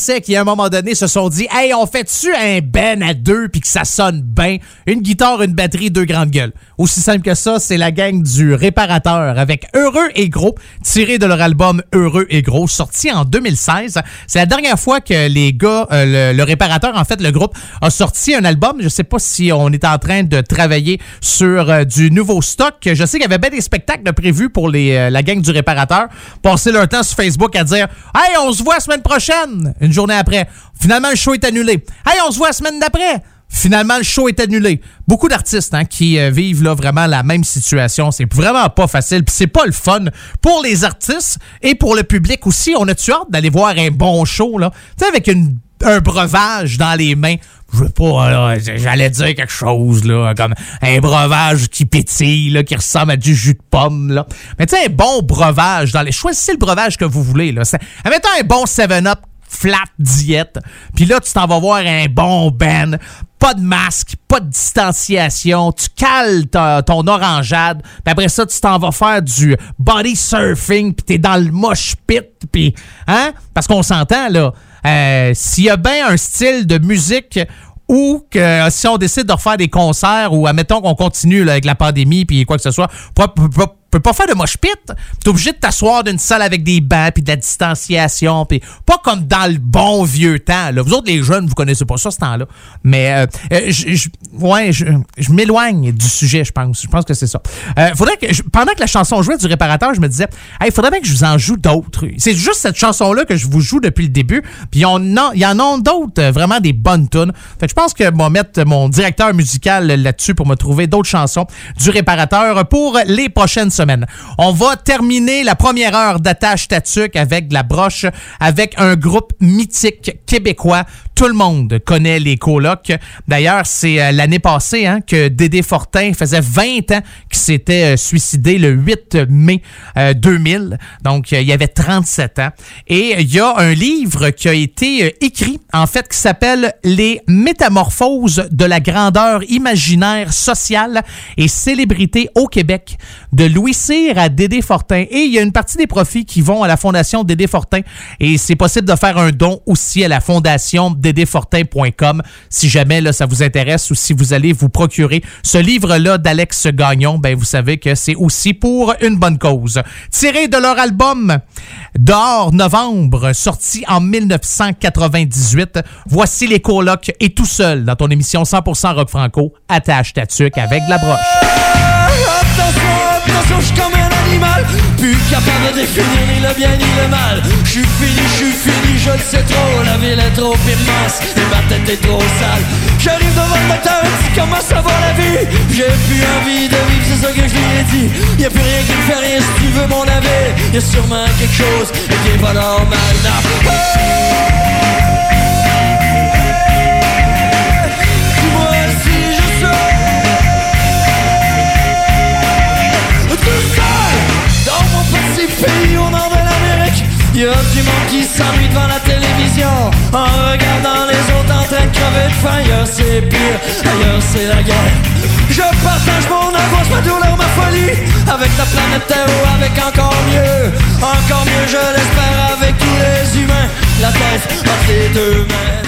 Français qui, à un moment donné, se sont dit Hey, on fait-tu un ben à deux puis que ça sonne bien? Une guitare, une batterie, deux grandes gueules. Aussi simple que ça, c'est la gang du réparateur avec Heureux et Gros, tiré de leur album Heureux et Gros, sorti en 2016. C'est la dernière fois que les gars, euh, le, réparateur, en fait, le groupe, a sorti un album. Je sais pas si on est en train de travailler sur euh, du nouveau stock. Je sais qu'il y avait bien des spectacles prévus pour les, euh, la gang du réparateur. Passer leur temps sur Facebook à dire Hey, on se voit la semaine prochaine. Journée après. Finalement, le show est annulé. Hey, on se voit la semaine d'après. Finalement, le show est annulé. Beaucoup d'artistes hein, qui euh, vivent là vraiment la même situation. C'est vraiment pas facile. C'est pas le fun pour les artistes et pour le public aussi. On a-tu hâte d'aller voir un bon show, là? Tu sais, avec une- un breuvage dans les mains. Je veux pas, là, j'allais dire quelque chose, là, comme un breuvage qui pétille, là, qui ressemble à du jus de pomme, là. Mais tu sais, un bon breuvage dans les... Choisissez le breuvage que vous voulez, là. Mettons un bon 7-Up flat diète. Puis là, tu t'en vas voir un bon band. Pas de masque, pas de distanciation. Tu cales ton orangeade. Puis après ça, tu t'en vas faire du body surfing. Puis t'es dans le mosh pit. Puis, hein? Parce qu'on s'entend, là. euh, S'il y a bien un style de musique ou que euh, si on décide de refaire des concerts ou admettons qu'on continue avec la pandémie puis quoi que ce soit, peut pas faire de mosh pit. T'es obligé de t'asseoir d'une salle avec des bancs puis de la distanciation puis pas comme dans le bon vieux temps. Là. Vous autres les jeunes, vous connaissez pas ça ce temps-là. Mais euh, euh, je, ouais, je, je m'éloigne du sujet, je pense. Je pense que c'est ça. Euh, faudrait que pendant que la chanson jouait du réparateur, je me disais, il faudrait bien que je vous en joue d'autres. C'est juste cette chanson-là que je vous joue depuis le début. Puis il y en a, d'autres, euh, vraiment des bonnes tunes. Fait que je pense que vais mettre mon directeur musical là-dessus pour me trouver d'autres chansons du réparateur pour les prochaines semaines. On va terminer la première heure d'attache tatuc avec de la broche, avec un groupe mythique québécois. Tout le monde connaît les colocs. D'ailleurs, c'est euh, l'année passée hein, que Dédé Fortin faisait 20 ans qu'il s'était euh, suicidé le 8 mai euh, 2000. Donc, euh, il y avait 37 ans. Et il y a un livre qui a été écrit, en fait, qui s'appelle Les métamorphoses de la grandeur imaginaire sociale et célébrité au Québec, de Louis Cyr à Dédé Fortin. Et il y a une partie des profits qui vont à la Fondation Dédé Fortin. Et c'est possible de faire un don aussi à la Fondation Dédé ddfortin.com si jamais là, ça vous intéresse ou si vous allez vous procurer ce livre-là d'Alex Gagnon, ben vous savez que c'est aussi pour une bonne cause. Tiré de leur album Dehors Novembre, sorti en 1998, voici les colocs et tout seul dans ton émission 100% rock franco, attache ta tuque avec de la broche. Capable de définir ni le bien ni le mal. Je suis fini, je suis fini, je le sais trop. La ville est trop immense et ma tête est trop sale. J'arrive devant le dis comment ça va la vie? J'ai plus envie de vivre, c'est ça que je lui ai dit. Y'a plus rien qui me fait rien si tu veux mon avis Y'a sûrement quelque chose qui est pas normal non. Y'a du monde qui s'ennuie devant la télévision. En regardant les autres en train de crever de faim. Ailleurs c'est pire, ailleurs c'est la guerre Je partage mon angoisse, ma douleur, ma folie. Avec la planète Terre ou avec encore mieux. Encore mieux je l'espère avec tous les humains. La tête entre les deux mains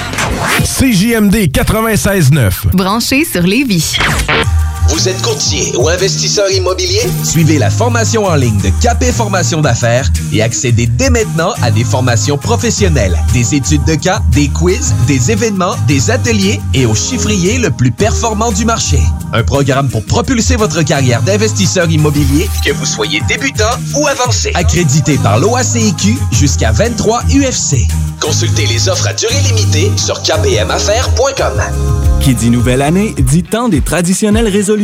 CJMD 96.9. Branché sur Lévis. Vous êtes courtier ou investisseur immobilier? Suivez la formation en ligne de Capé Formation d'affaires et accédez dès maintenant à des formations professionnelles, des études de cas, des quiz, des événements, des ateliers et au chiffrier le plus performant du marché. Un programme pour propulser votre carrière d'investisseur immobilier, que vous soyez débutant ou avancé. Accrédité par l'OACIQ jusqu'à 23 UFC. Consultez les offres à durée limitée sur kpmaffaires.com. Qui dit nouvelle année dit temps des traditionnelles résolutions.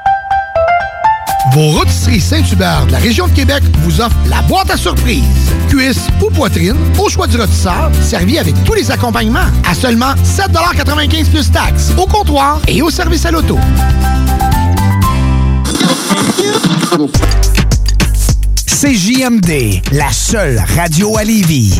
Vos rôtisseries Saint-Hubert de la région de Québec vous offrent la boîte à surprise. Cuisse ou poitrine, au choix du rôtisseur, servi avec tous les accompagnements. À seulement 7,95 plus taxes, au comptoir et au service à l'auto. CJMD, la seule radio à Lévis.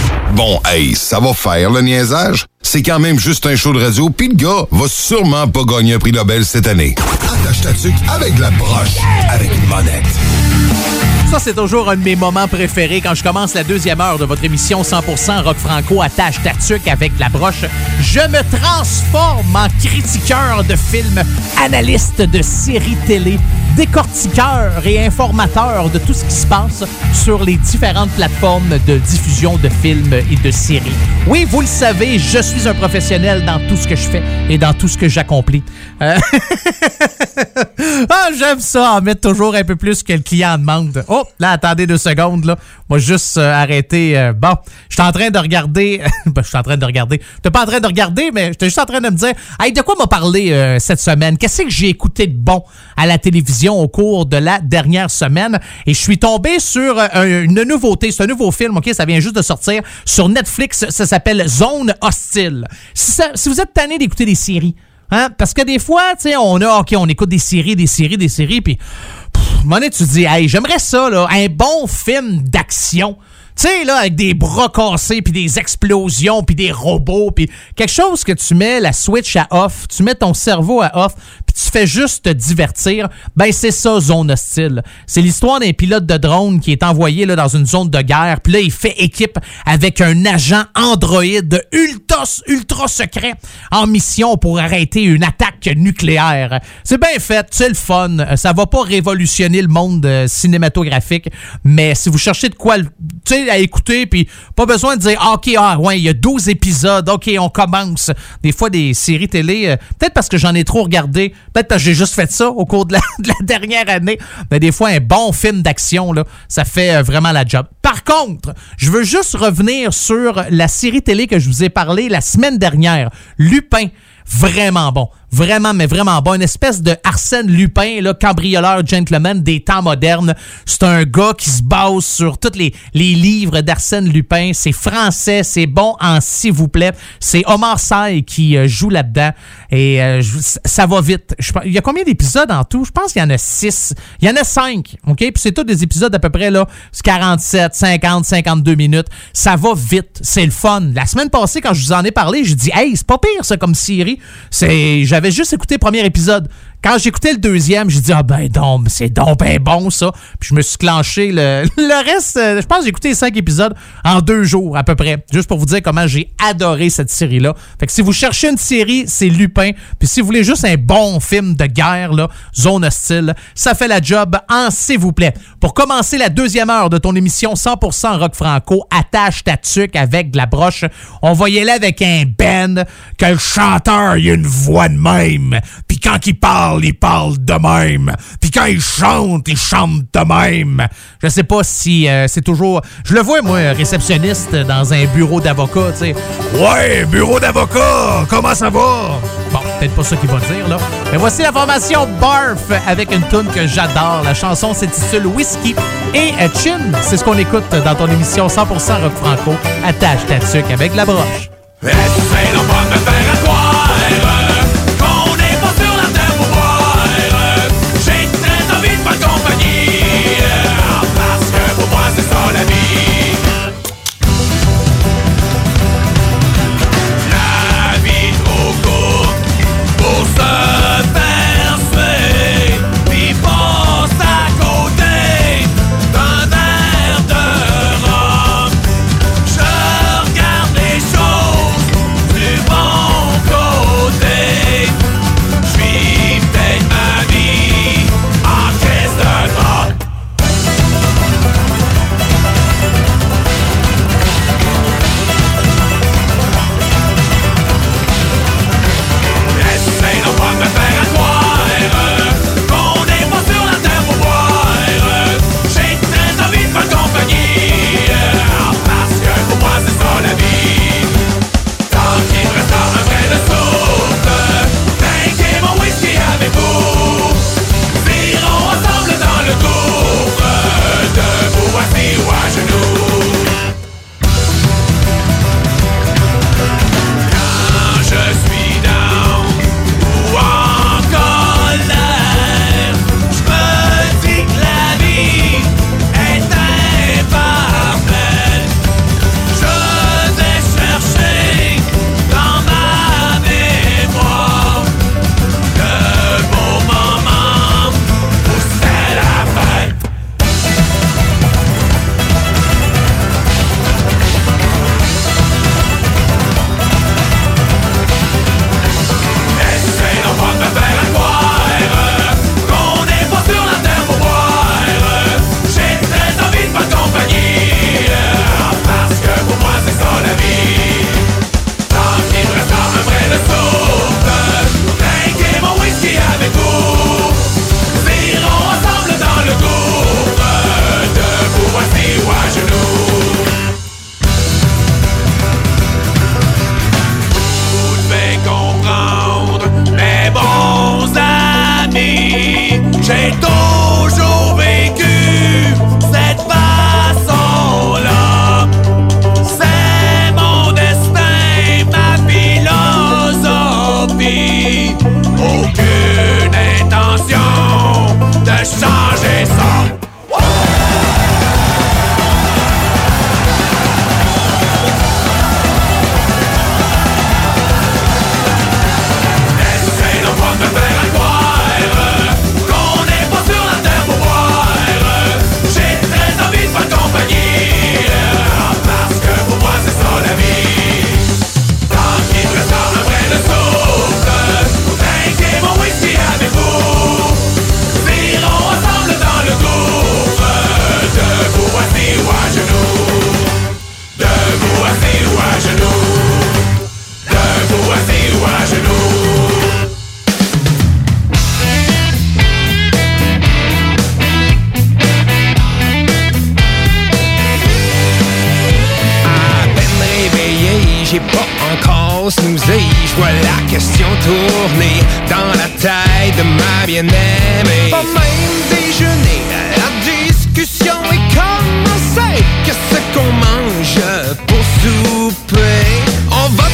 Bon, hey, ça va faire le niaisage. C'est quand même juste un show de radio, puis le gars va sûrement pas gagner un prix Nobel cette année. Attache ta tuque avec la broche, avec une monette. Ça, c'est toujours un de mes moments préférés quand je commence la deuxième heure de votre émission 100% rock franco attache ta tuque avec la broche. Je me transforme en critiqueur de films, analyste de séries télé, décortiqueur et informateur de tout ce qui se passe sur les différentes plateformes de diffusion de films et de séries. Oui, vous le savez, je suis un professionnel dans tout ce que je fais et dans tout ce que j'accomplis. Euh, ah, j'aime ça, en mettre toujours un peu plus que le client demande. Oh, là, attendez deux secondes, là. Moi, juste arrêter. bon, je suis en train de regarder. je suis en train de regarder. T'es pas en train de regarder, mais j'étais juste en train de me dire, hey, de quoi m'a parlé euh, cette semaine? Qu'est-ce que j'ai écouté de bon à la télévision? Au cours de la dernière semaine? Et je suis tombé sur euh, une nouveauté. C'est un nouveau film, OK? Ça vient juste de sortir sur Netflix. Ça s'appelle Zone Hostile. Si, vous êtes tanné d'écouter des séries, Hein? Parce que des fois, tu sais, on a, OK, on écoute des séries, des séries, des séries, puis, donné, tu te dis, hey, j'aimerais ça, là, un bon film d'action. Tu sais, là, avec des bras cassés, puis des explosions, puis des robots, puis quelque chose que tu mets la switch à off, tu mets ton cerveau à off, tu fais juste te divertir, ben c'est ça, Zone Hostile. C'est l'histoire d'un pilote de drone qui est envoyé là, dans une zone de guerre, puis là, il fait équipe avec un agent androïde ultra, ultra secret en mission pour arrêter une attaque nucléaire. C'est bien fait, c'est le fun. Ça va pas révolutionner le monde euh, cinématographique, mais si vous cherchez de quoi, tu à écouter, puis pas besoin de dire, Ah, OK, ah, ouais, il y a 12 épisodes, OK, on commence. Des fois, des séries télé, euh, peut-être parce que j'en ai trop regardé, Peut-être que j'ai juste fait ça au cours de la, de la dernière année. Mais des fois, un bon film d'action, ça fait euh, vraiment la job. Par contre, je veux juste revenir sur la série télé que je vous ai parlé la semaine dernière. Lupin. Vraiment bon. Vraiment, mais vraiment bon. Une espèce de Arsène Lupin, là, cambrioleur gentleman des temps modernes. C'est un gars qui se base sur tous les, les livres d'Arsène Lupin. C'est français, c'est bon en s'il vous plaît. C'est Omar Sy qui euh, joue là-dedans. Et euh, ça va vite. Il y a combien d'épisodes en tout? Je pense qu'il y en a six. Il y en a cinq. OK? Puis c'est tous des épisodes à peu près là, 47, 50, 52 minutes. Ça va vite. C'est le fun. La semaine passée, quand je vous en ai parlé, j'ai dit, hey, c'est pas pire ça comme série. C'est, j'avais juste écouté premier épisode. Quand j'écoutais le deuxième, j'ai dit, ah ben donc, c'est donc ben bon ça. Puis je me suis clenché le, le reste. euh, je pense que j'ai écouté cinq épisodes en deux jours à peu près. Juste pour vous dire comment j'ai adoré cette série-là. Fait que si vous cherchez une série, c'est Lupin. Puis si vous voulez juste un bon film de guerre, là, Zone Hostile, ça fait la job en s'il vous plaît. Pour commencer la deuxième heure de ton émission 100% rock franco, attache ta tuque avec de la broche. On va y aller avec un band que le chanteur, il a une voix de même. Puis quand il parle, il parle de même. Puis quand il chante, il chante de même. Je sais pas si euh, c'est toujours... Je le vois, moi, réceptionniste dans un bureau d'avocat, tu sais. Ouais, bureau d'avocat, comment ça va? Bon, peut-être pas ça qu'il va dire, là. Mais voici la formation Barf avec une tune que j'adore. La chanson s'intitule Whisky. Et Chin, c'est ce qu'on écoute dans ton émission 100% rock franco. Attache ta tuque avec la broche. pas encore snoozé. Je vois la question tourner dans la tête de ma bien-aimée. Pas même déjeuner, la discussion est commencée. Qu'est-ce qu'on mange pour souper? On va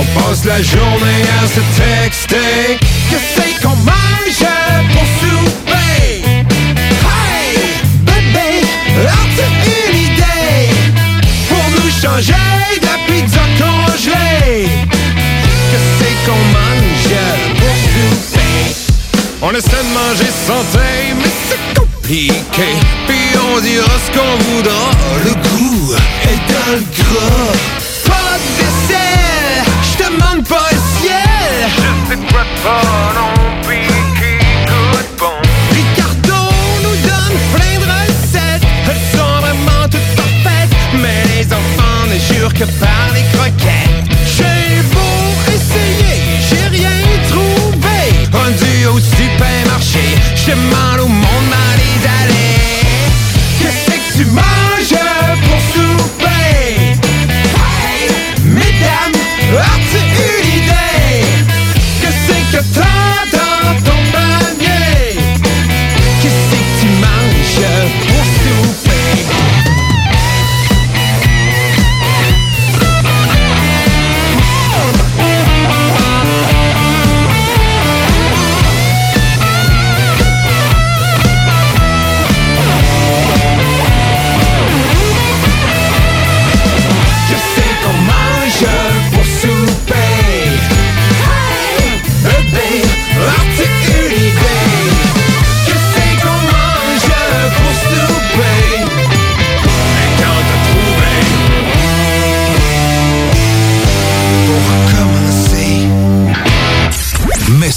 On passe la journée à se texter. Que c'est qu'on mange pour souper? Hey, bébé, as-tu une idée Pour nous changer de la pizza congelée? Que c'est qu'on mange pour souper? On essaie de manger santé, mais c'est compliqué. Puis on dira ce qu'on voudra. Le goût est dans le gras. Pas de dessert. Ricardo nous donne plein de recettes, elles sont vraiment toutes parfaites, mais les enfants ne jurent que par les croquettes. J'ai beau essayer, j'ai rien trouvé. Rendu au supermarché, j'ai mal au monde.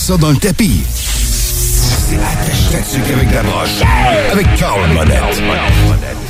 ça dans le tapis. C'est la attache avec la broche. Avec Carl Monette.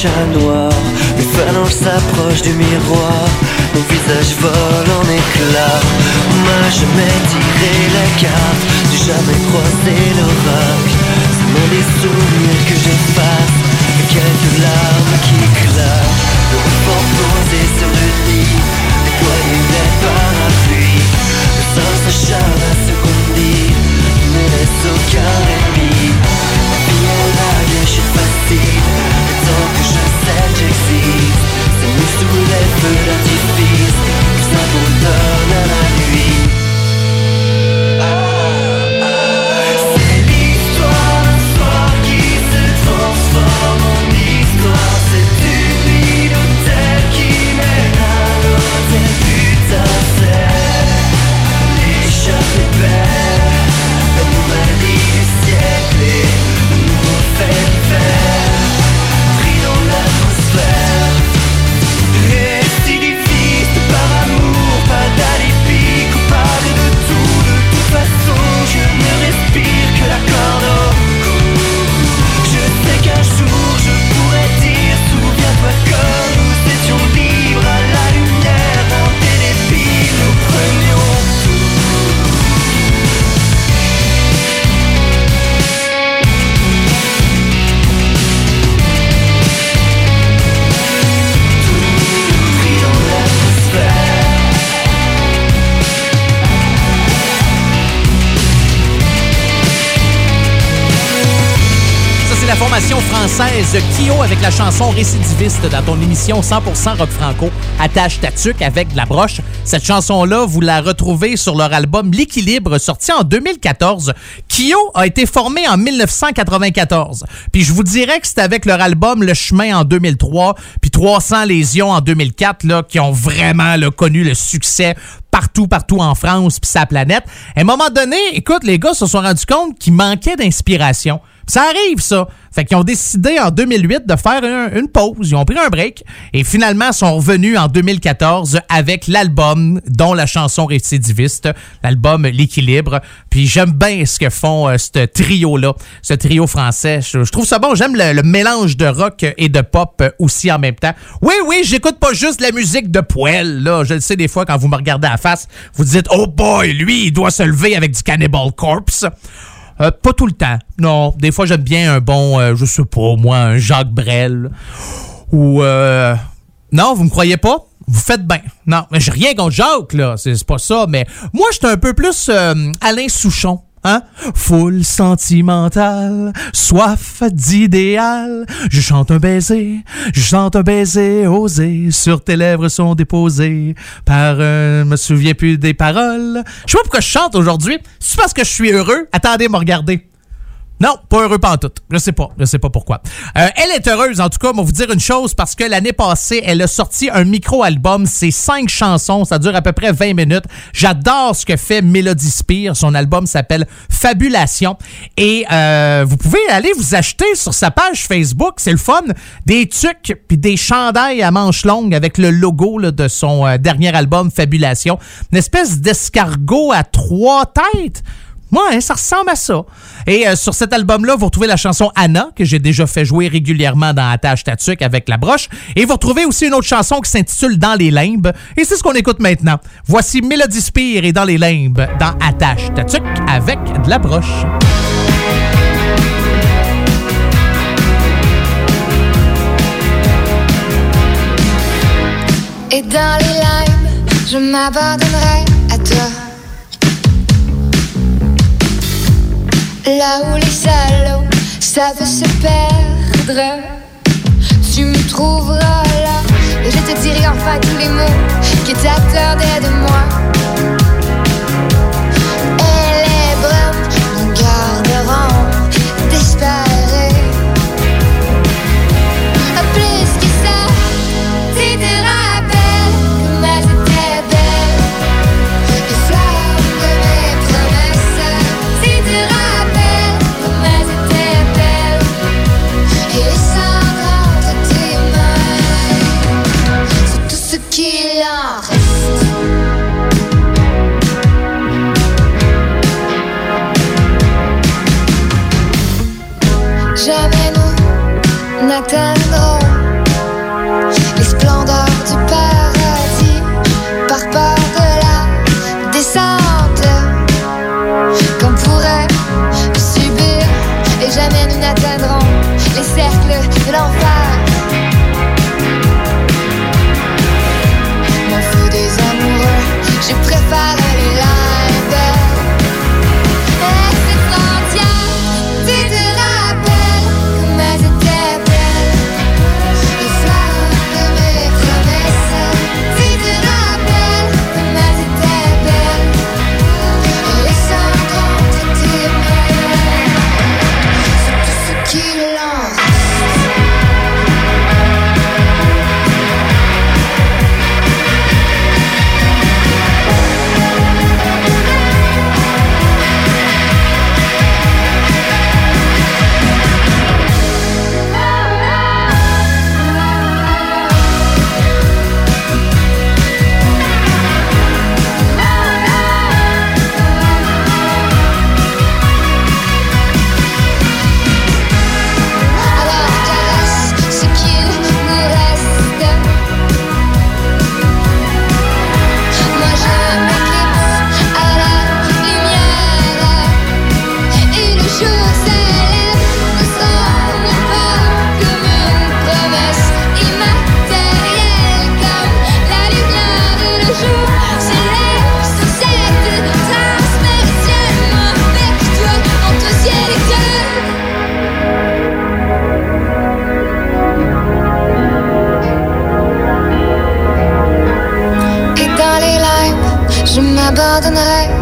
chat noir. Phalanges s'approchent du miroir, mon visage vole en éclats. Ma jamais tiré la carte, du jamais croisé l'oracle. C'est mon des souvenirs que j'efface, et quelques larmes. Kyo avec la chanson Récidiviste dans ton émission 100% rock franco Attache ta avec de la broche. Cette chanson-là, vous la retrouvez sur leur album L'équilibre sorti en 2014. Kyo a été formé en 1994. Puis je vous dirais que c'est avec leur album Le chemin en 2003 puis 300 lésions en 2004 là qui ont vraiment connu le succès partout, partout en France puis sa planète. À un moment donné, écoute, les gars se sont rendus compte qu'il manquait d'inspiration. Ça arrive, ça. Fait qu'ils ont décidé en 2008 de faire un- une pause. Ils ont pris un break et finalement sont revenus en 2014 avec l'album dont la chanson récidiviste, l'album L'équilibre. Puis j'aime bien ce que font euh, ce trio-là, ce trio français. Je, trouve ça bon. J'aime le, mélange de rock et de pop euh, aussi en même temps. Oui, oui, j'écoute pas juste la musique de poêle. Là. Je le sais des fois quand vous me regardez à face, vous dites « Oh boy, lui, il doit se lever avec du Cannibal Corpse ». Euh, pas tout le temps. Non, des fois j'aime bien un bon, euh, je sais pas, moi, un Jacques Brel. Ou euh, non, vous me croyez pas? Vous faites bien. Non, mais j'ai rien contre Jacques, là. C'est pas ça. Mais moi, j'étais un peu plus Alain Souchon. Hein? Foule sentimentale, soif d'idéal. Je chante un baiser, je chante un baiser osé. Sur tes lèvres sont déposées par euh, me souviens plus des paroles. Je sais pas pourquoi je chante aujourd'hui. C'est parce que je suis heureux. Attendez, me regarder. Non, pas heureux pantoute. Je sais pas. Je sais pas pourquoi. Euh, elle est heureuse, en tout cas, moi vous dire une chose, parce que l'année passée, elle a sorti un micro-album. C'est cinq chansons. Ça dure à peu près 20 minutes. J'adore ce que fait Melody Spear. Son album s'appelle Fabulation. Et euh, vous pouvez aller vous acheter sur sa page Facebook. C'est le fun. Des tucs puis des chandails à manches longues avec le logo là, de son euh, dernier album Fabulation. Une espèce d'escargot à trois têtes. Ouais, ça ressemble à ça. Et euh, sur cet album-là, vous retrouvez la chanson Anna, que j'ai déjà fait jouer régulièrement dans Attache Tatuc avec la broche. Et vous retrouvez aussi une autre chanson qui s'intitule Dans les limbes. Et c'est ce qu'on écoute maintenant. Voici Mélodie Spire et Dans les limbes dans Attache Tatuc avec de la broche. Et dans les limes, je m'abandonnerai Là où les salauds savent se perdre, tu me trouveras là. Et je te dirai enfin tous les mots qui t'attendaient de moi. Nous n'atteindrons night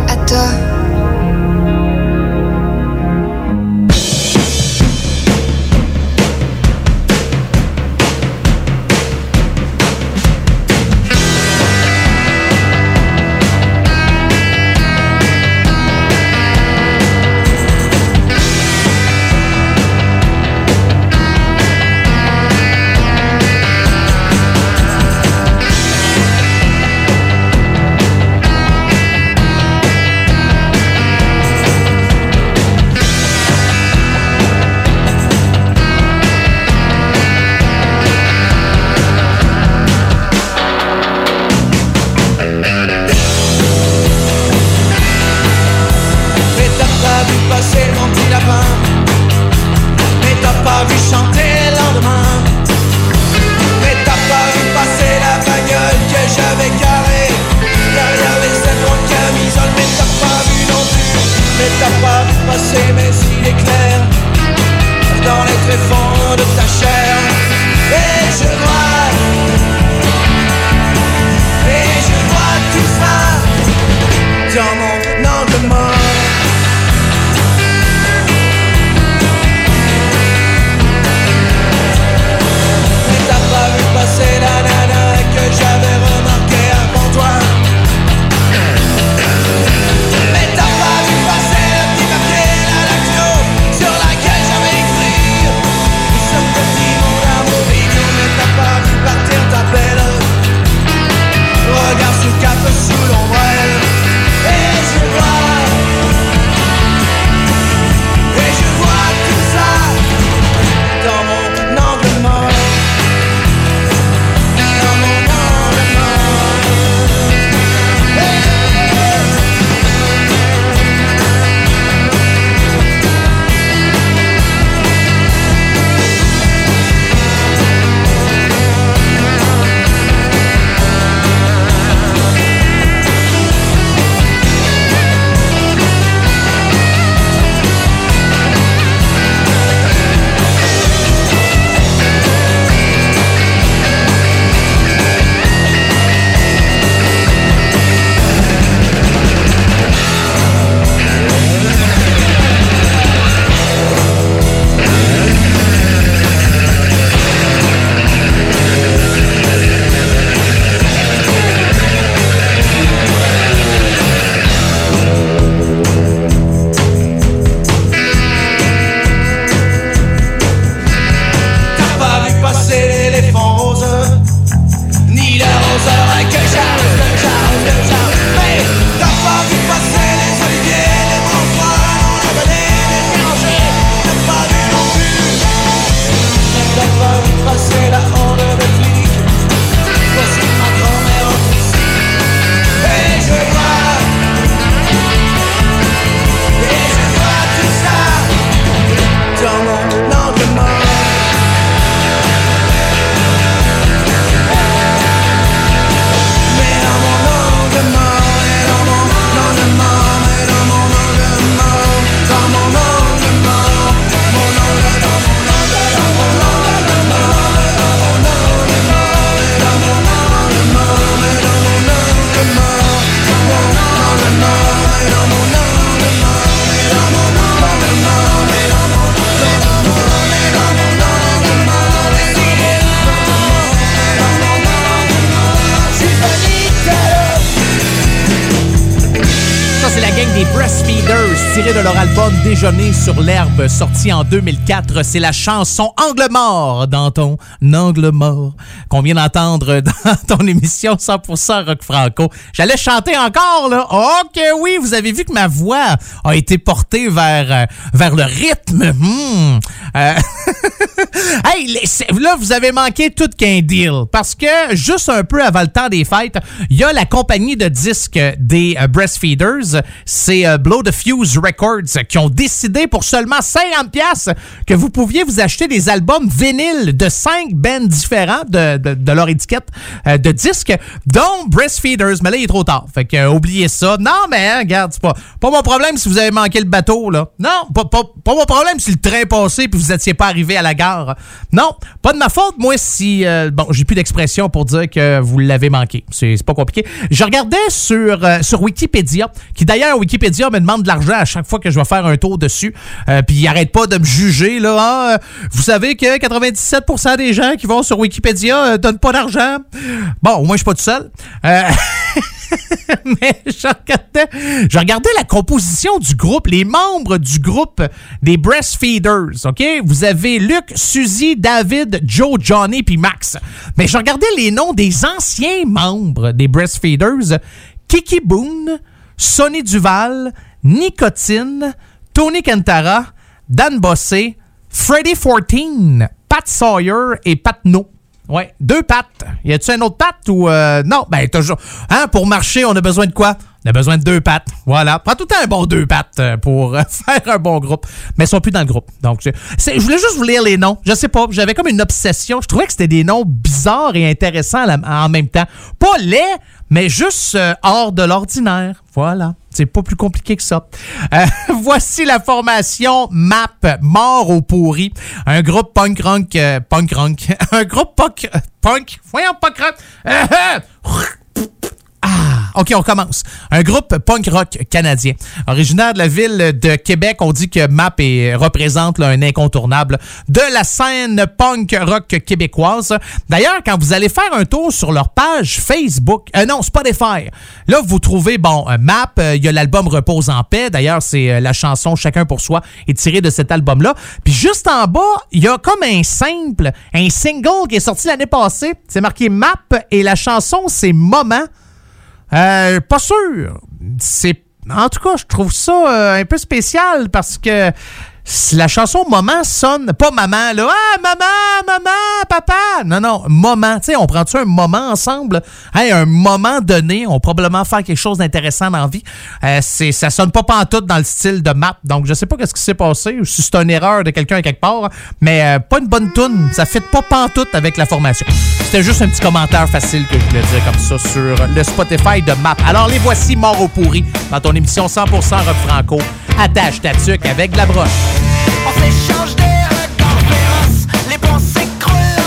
de leur album Déjeuner sur l'herbe, sorti en 2004. C'est la chanson Angle mort dans ton Angle mort qu'on vient d'entendre dans ton émission 100% Rock Franco. J'allais chanter encore, là. Ok, oui, vous avez vu que ma voix a été portée vers, euh, vers le rythme. Hmm. Euh, hey, là, vous avez manqué tout qu'un deal. Parce que, juste un peu avant le temps des fêtes, il y a la compagnie de disques des euh, Breastfeeders, c'est Blow the Fuse Records, qui ont décidé pour seulement 50$ piastres que vous pouviez vous acheter des albums vinyles de cinq bands différents de, de- leur étiquette euh, de disques, dont Breastfeeders. Mais là, il est trop tard. Fait que, euh, oubliez ça. Non, mais, hein, regarde, c'est pas, pas mon problème si vous avez manqué le bateau, là. Non, pas, pas, pas mon problème si le train est passé puis vous étiez pas arrivé à la gare. Non, pas de ma faute, moi, si... euh, bon, j'ai plus d'expression pour dire que vous l'avez manqué. C'est pas compliqué. Je regardais sur, sur Wikipédia, qui d'ailleurs, Wikipédia me demande de l'argent à chaque fois que je vais faire un tour dessus. Euh, puis il arrête pas de me juger, là. Euh, vous savez que 97% des gens qui vont sur Wikipédia euh, donnent pas d'argent. Bon, au moins, je suis pas tout seul. Euh, mais je regardais la composition du groupe, les membres du groupe des Breastfeeders, OK? Vous avez Luc, Suzy, David, Joe, Johnny puis Max. Mais je regardais les noms des anciens membres des Breastfeeders. Kiki Boone, Sonny Duval, Nicotine, Tony Cantara, Dan Bossé, Freddy 14, Pat Sawyer et Pat No. Ouais, deux pattes. Y a-tu un autre patte ou euh, non? Ben toujours. Hein, pour marcher, on a besoin de quoi? On a besoin de deux pattes. Voilà. Prends tout le temps un bon deux pattes euh, pour euh, faire un bon groupe. Mais ils sont plus dans le groupe. Donc, je, je voulais juste vous lire les noms. Je sais pas. J'avais comme une obsession. Je trouvais que c'était des noms bizarres et intéressants en même temps. Pas laids, mais juste euh, hors de l'ordinaire. Voilà. C'est pas plus compliqué que ça. Voici la formation MAP, Mort au pourri. Un groupe punk rock, punk rock, un groupe punk, punk, voyons punk rock. OK, on commence. Un groupe punk rock canadien. Originaire de la ville de Québec, on dit que MAP représente un incontournable de la scène punk rock québécoise. D'ailleurs, quand vous allez faire un tour sur leur page Facebook, euh, non, Spotify, là, vous trouvez, bon, euh, MAP, euh, il y a l'album Repose en paix. D'ailleurs, c'est euh, la chanson Chacun pour soi est tirée de cet album-là. Puis juste en bas, il y a comme un simple, un single qui est sorti l'année passée. C'est marqué MAP et la chanson, c'est Moment. Euh, pas sûr. C'est en tout cas, je trouve ça euh, un peu spécial parce que la chanson Moment sonne pas maman là. Ah maman, maman, papa. Non non, moment. Tu sais, on prend-tu un moment ensemble? Un moment donné, on va probablement faire quelque chose d'intéressant dans la vie. Euh, c'est ça sonne pas pantoute dans le style de map. Donc je sais pas qu'est-ce qui s'est passé ou si c'est une erreur de quelqu'un quelque part, mais euh, pas une bonne tune. Ça fait pas pantoute avec la formation. C'était juste un petit commentaire facile que je voulais dire comme ça sur le Spotify de Map. Alors les voici morts au pourri dans ton émission 100% rock franco. Attache ta tuque avec de la broche. On s'échange des regards féroces, les pensées croulent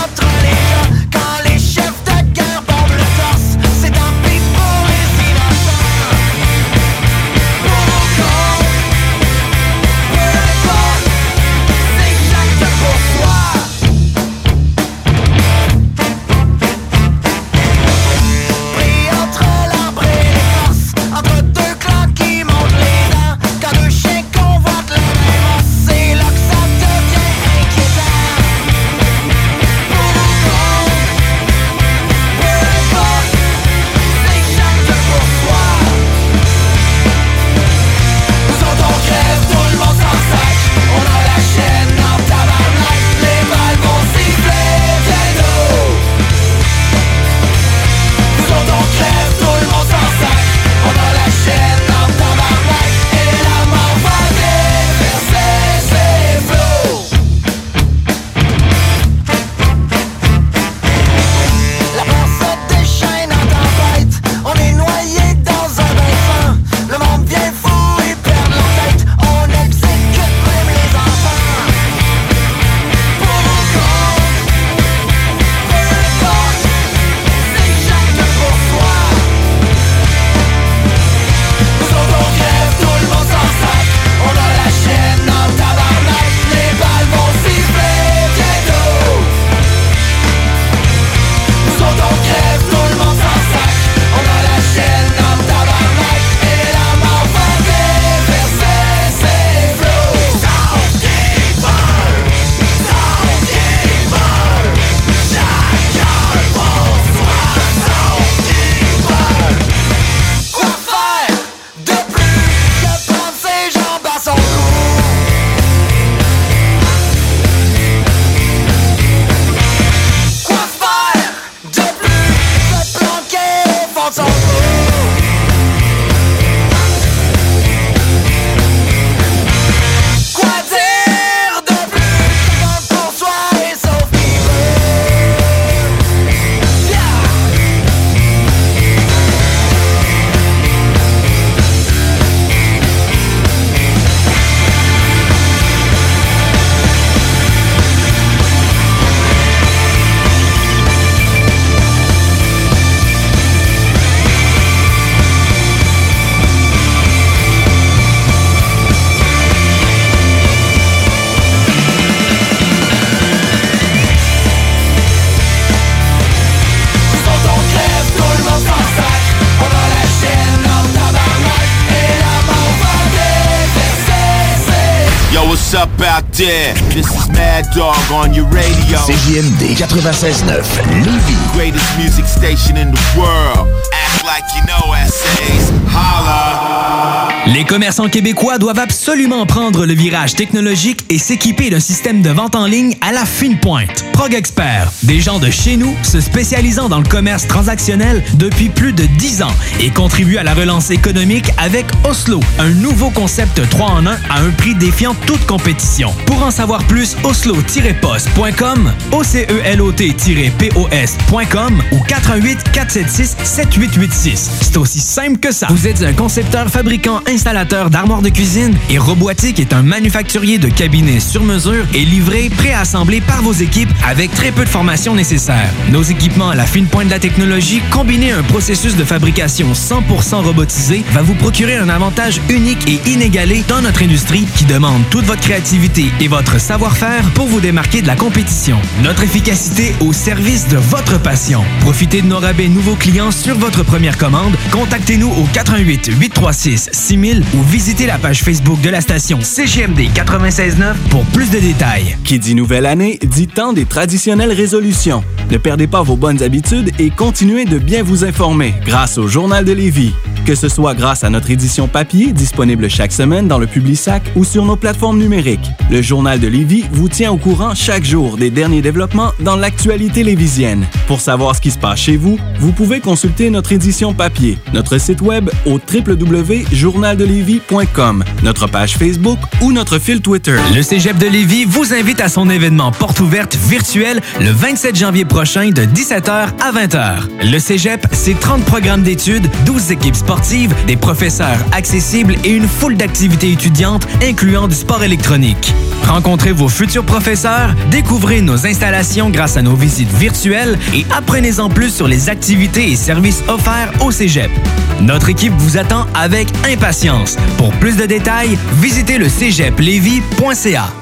there? This is Mad Dog on your radio. CJMD 96.9 Lévis. Greatest music station in the world. Act like you know essays. Holla. Les commerçants québécois doivent absolument prendre le virage technologique et s'équiper d'un système de vente en ligne à la fine pointe. Prog Expert, des gens de chez nous se spécialisant dans le commerce transactionnel depuis plus de 10 ans et contribuent à la relance économique avec Oslo, un nouveau concept 3 en 1 à un prix défiant toute compétition. Pour en savoir plus, oslo-post.com, OCELOT-POS.com ou 418 476 7886. C'est aussi simple que ça. Vous êtes un concepteur, fabricant, installateur d'armoires de cuisine et Robotique est un manufacturier de cabinets sur mesure et livré, préassemblé par vos équipes avec très peu de formation nécessaire. Nos équipements à la fine pointe de la technologie, combinés à un processus de fabrication 100% robotisé, va vous procurer un avantage unique et inégalé dans notre industrie qui demande toute votre créativité et votre savoir-faire pour vous démarquer de la compétition. Notre efficacité au service de votre passion. Profitez de nos rabais nouveaux clients sur votre première commande. Contactez-nous au 88 836 6000 ou visitez la page Facebook de la station CGMD 969 pour plus de détails. Qui dit nouvelle année, dit temps des traditionnelles résolutions. Ne perdez pas vos bonnes habitudes et continuez de bien vous informer grâce au Journal de Lévis. Que ce soit grâce à notre édition papier disponible chaque semaine dans le Publisac ou sur nos plateformes numériques. Le Journal de Lévis vous tient au courant chaque jour des derniers développements dans l'actualité lévisienne. Pour savoir ce qui se passe chez vous, vous pouvez consulter notre édition papier, notre site web au www.journaldelévis.com, notre page Facebook ou notre fil Twitter. Le Cégep de Lévis vous invite à son événement porte ouverte virtuel le 27 janvier prochain de 17h à 20h. Le Cégep, c'est 30 programmes d'études, 12 équipes sportives, des professeurs accessibles et une foule d'activités étudiantes incluant du sport électronique. Rencontrez vos futurs professeurs, découvrez nos installations grâce à nos visites virtuelles et apprenez-en plus sur les activités et services offerts au Cégep. Notre équipe vous attend avec impatience. Pour plus de détails, visitez le cégeplevy.ca.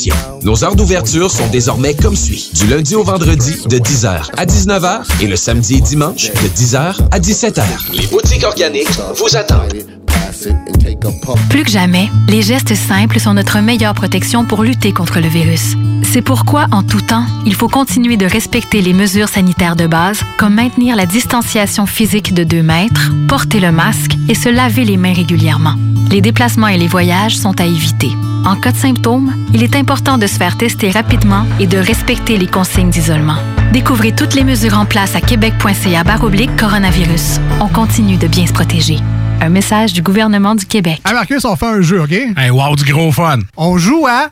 Nos heures d'ouverture sont désormais comme suit. Du lundi au vendredi de 10h à 19h et le samedi et dimanche de 10h à 17h. Les boutiques organiques vous attendent. Plus que jamais, les gestes simples sont notre meilleure protection pour lutter contre le virus. C'est pourquoi, en tout temps, il faut continuer de respecter les mesures sanitaires de base, comme maintenir la distanciation physique de 2 mètres, porter le masque et se laver les mains régulièrement. Les déplacements et les voyages sont à éviter. En cas de symptômes, il est important de se faire tester rapidement et de respecter les consignes d'isolement. Découvrez toutes les mesures en place à québec.ca baroblique coronavirus. On continue de bien se protéger. Un message du gouvernement du Québec. Hey Marcus, on fait un jeu, OK? Hey, wow, du gros fun. On joue à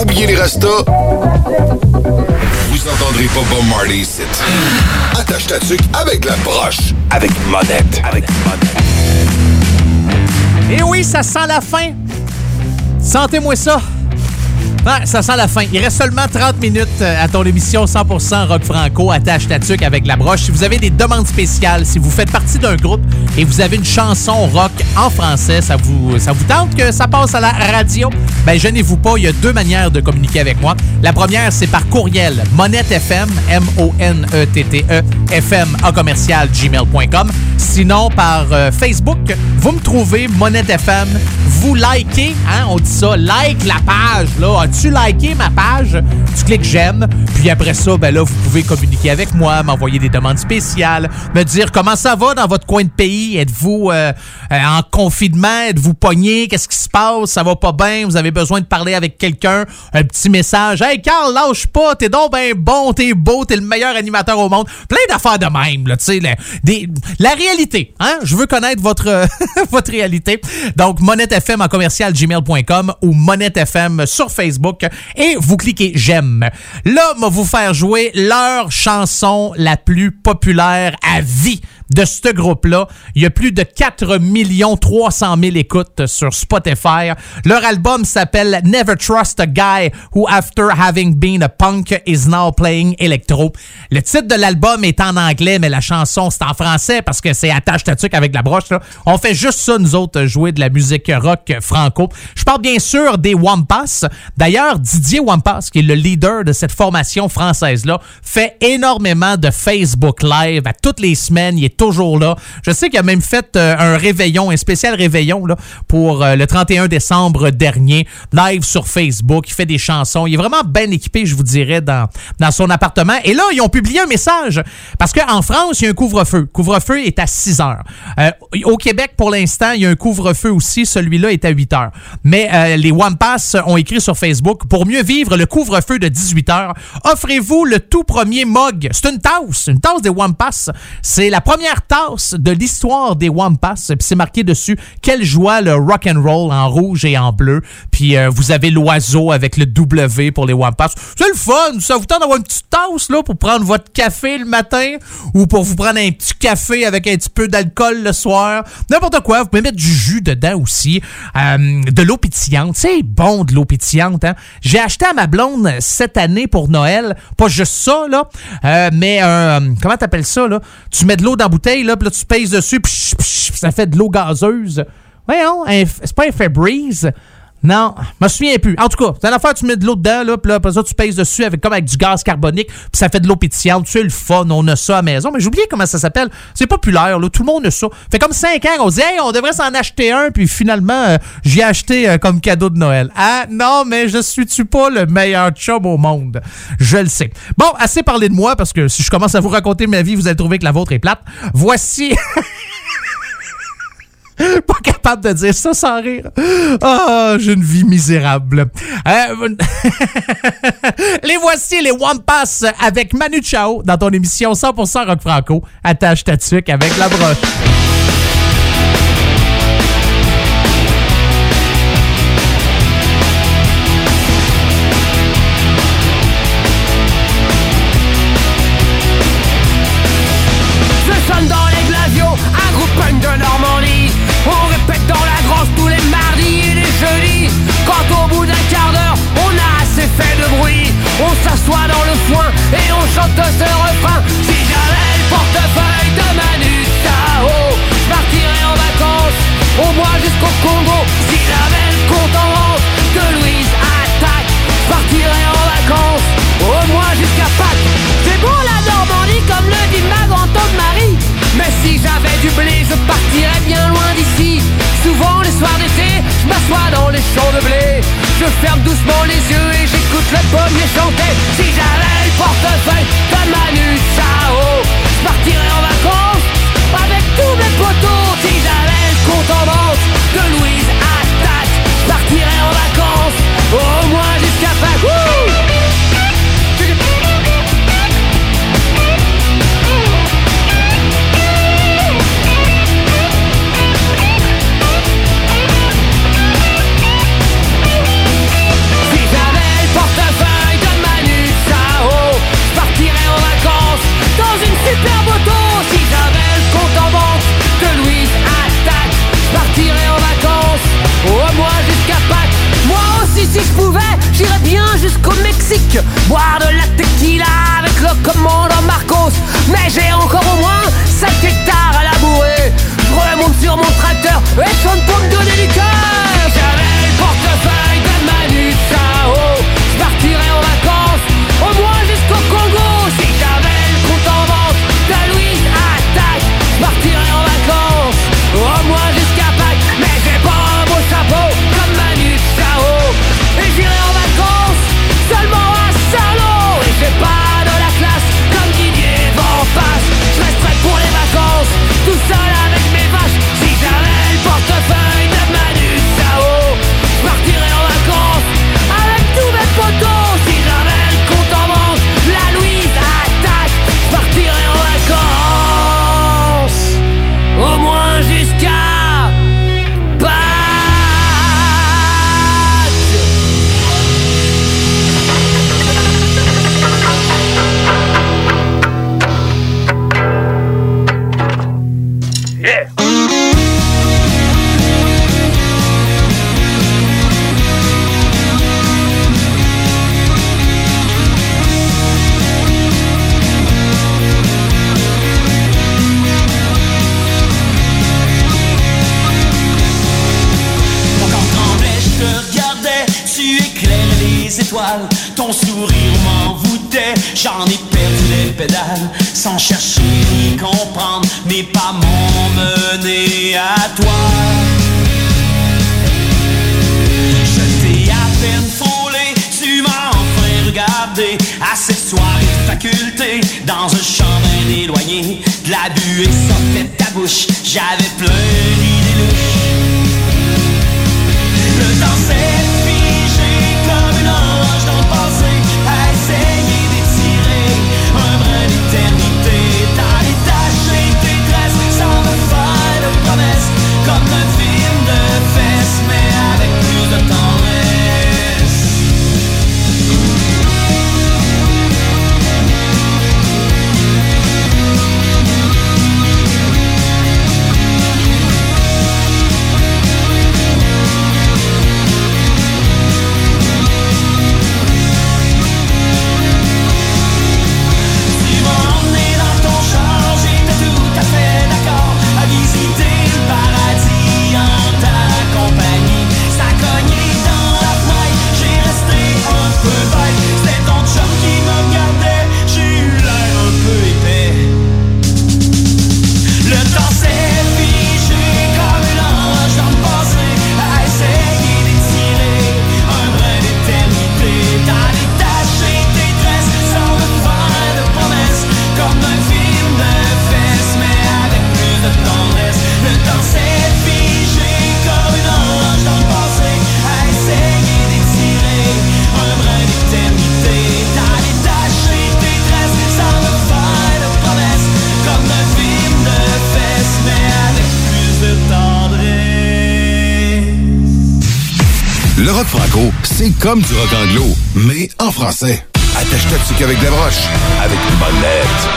Oubliez les restos. Vous entendrez pas Bob Marley ici. Attache ta tuque avec la broche. Avec monette. Avec Et oui, ça sent la fin. Sentez-moi ça. Ah, ça sent la fin. Il reste seulement 30 minutes euh, à ton émission 100% rock franco. Attache ta tuque avec la broche. Si vous avez des demandes spéciales, si vous faites partie d'un groupe et vous avez une chanson rock en français, ça vous, ça vous tente que ça passe à la radio? Ben, gênez-vous pas. Il y a deux manières de communiquer avec moi. La première, c'est par courriel. Monette FM, M-O-N-E-T-T-E, FM en commercial gmail.com. Sinon, par euh, Facebook, vous me trouvez Monette FM. Vous likez, hein, on dit ça, like la page. Là, as-tu liké ma page? Tu cliques j'aime. Puis après ça, ben là, vous pouvez communiquer avec moi, m'envoyer des demandes spéciales, me dire comment ça va dans votre coin de pays? Êtes-vous euh, euh, en confinement? Êtes-vous pogné? Qu'est-ce qui se passe? Ça va pas bien? Vous avez besoin de parler avec quelqu'un? Un petit message? Hey, Carl, lâche pas. T'es donc ben bon, t'es beau, t'es le meilleur animateur au monde. Plein d'affaires de même, là, tu sais. La, réalité, hein? Je veux connaître votre, votre réalité. Donc, Monette FM en commercial gmail.com ou Monette FM sur Facebook et vous cliquez j'aime. Là, va vous faire jouer leur chanson la plus populaire à vie de ce groupe-là. Il y a plus de 4 300 000 écoutes sur Spotify. Leur album s'appelle Never Trust a Guy Who After Having Been a Punk Is Now Playing Electro. Le titre de l'album est en anglais, mais la chanson c'est en français parce que c'est attache ta tuque avec la broche. On fait juste ça, nous autres, jouer de la musique rock franco. Je parle bien sûr des Wampas. D'ailleurs, Didier Wampas, qui est le leader de cette formation française-là, fait énormément de Facebook Live à toutes les semaines. Il est toujours là. Je sais qu'il a même fait euh, un réveillon, un spécial réveillon là, pour euh, le 31 décembre dernier, live sur Facebook. Il fait des chansons. Il est vraiment bien équipé, je vous dirais, dans, dans son appartement. Et là, ils ont publié un message parce qu'en France, il y a un couvre-feu. Couvre-feu est à 6 heures. Euh, au Québec, pour l'instant, il y a un couvre-feu aussi. Celui-là est à 8 heures. Mais les Wampas ont écrit sur Facebook pour mieux vivre le couvre-feu de 18 heures. Offrez-vous le tout premier mug. C'est une tasse, une tasse des Wampas. C'est la première tasse de l'histoire des Wampas. Puis c'est marqué dessus quelle joie le rock and roll en rouge et en bleu. Puis euh, vous avez l'oiseau avec le W pour les Wampas. C'est le fun. Ça vous tente d'avoir une petite tasse là pour prendre votre café le matin ou pour vous prendre un petit café avec un petit peu d'alcool le soir. N'importe quoi. Vous pouvez mettre du jus dedans aussi. Euh, de l'eau pétillante. C'est bon de l'eau pétillante. Hein? J'ai acheté à ma blonde cette année pour Noël. Pas juste ça, là. euh, mais comment t'appelles ça, là? Tu mets de l'eau dans là, tu pèses dessus, ça fait de l'eau gazeuse. Voyons, c'est pas un Febreze. Non, je me souviens plus. En tout cas, c'est une affaire, tu mets de l'eau dedans, là, puis là, après ça, tu pèses dessus avec, comme avec du gaz carbonique, puis ça fait de l'eau pétillante. C'est le fun, on a ça à la maison. Mais oublié comment ça s'appelle. C'est populaire, là, tout le monde a ça. Fait comme 5 ans, on se dit, hey, on devrait s'en acheter un, puis finalement, euh, j'ai acheté euh, comme cadeau de Noël. Ah, non, mais je suis-tu pas le meilleur chum au monde? Je le sais. Bon, assez parlé de moi, parce que si je commence à vous raconter ma vie, vous allez trouver que la vôtre est plate. Voici... pas capable de dire ça sans rire. Ah, j'ai une vie misérable. Euh, les voici, les Wampas, avec Manu Chao dans ton émission 100% Rock Franco. Attache ta tuque avec la broche. Je ferme doucement les yeux et j'écoute le pommier chanter. Si j'avais le portefeuille Mexique, c'est comme du rock anglo, mais en français. Attache-toi qu'avec la broche, avec une bonne lettre.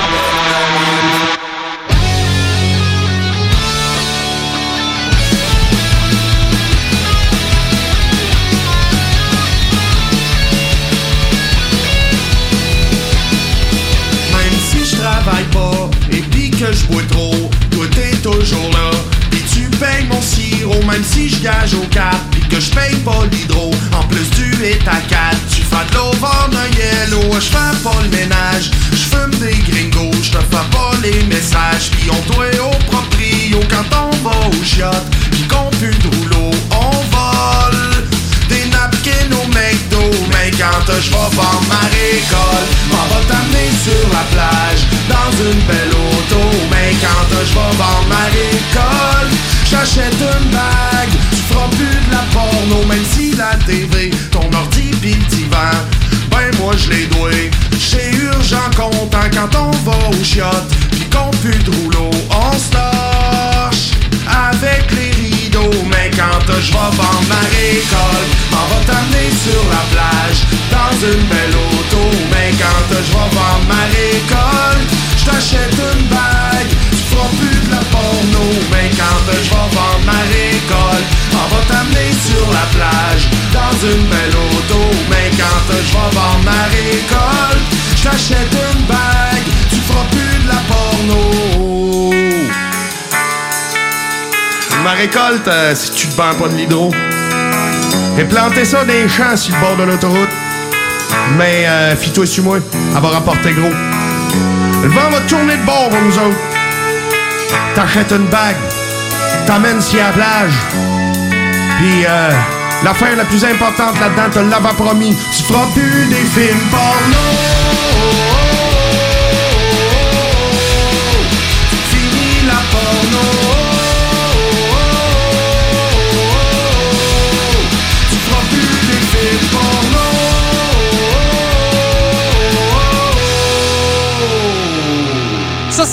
Même si je travaille pas et puis que je bois trop, toi t'es toujours là. Puis tu payes mon sirop, même si je gage au ta 4, tu fais de l'eau un yellow, je fais pas le ménage, je fume des gringos, je te fais pas les messages, puis on doit au proprio quand on va au shot, puis qu'on pue de rouleau, on vole des napkins au McDo. Mais quand je vais vendre ma récolte M'en va t'amener sur la plage Dans une belle auto Mais quand je vais vendre ma récolte J'achète une bague. Tu feras plus de la porno Même si la TV Ton ordi pis le divan Ben moi je les dois Chez urgent content quand on va au chiottes Pis qu'on pue de rouleau On se torche avec les rideaux. Mais quand je vais vendre ma récolte M'en va t'amener sur la plage Dans une belle auto Mais quand je vais vendre ma récolte Je t'achète une bague Tu feras plus de la porno Mais quand je vais vendre ma récolte M'en va t'amener sur la plage Dans une belle auto Mais quand je vais vendre ma récolte Je t'achète une bague Tu feras plus de la porno Ma récolte, euh, si tu te vends pas de l'hydro. Et planter ça des champs sur le bord de l'autoroute. Mais euh, fie-toi sur moi, elle va rapporter gros. Le vent va tourner de bord pour nous autres. T'achètes une bague, t'amènes sur la plage. Puis euh, l'affaire la plus importante là-dedans, te l'avais promis, tu feras plus des films porno.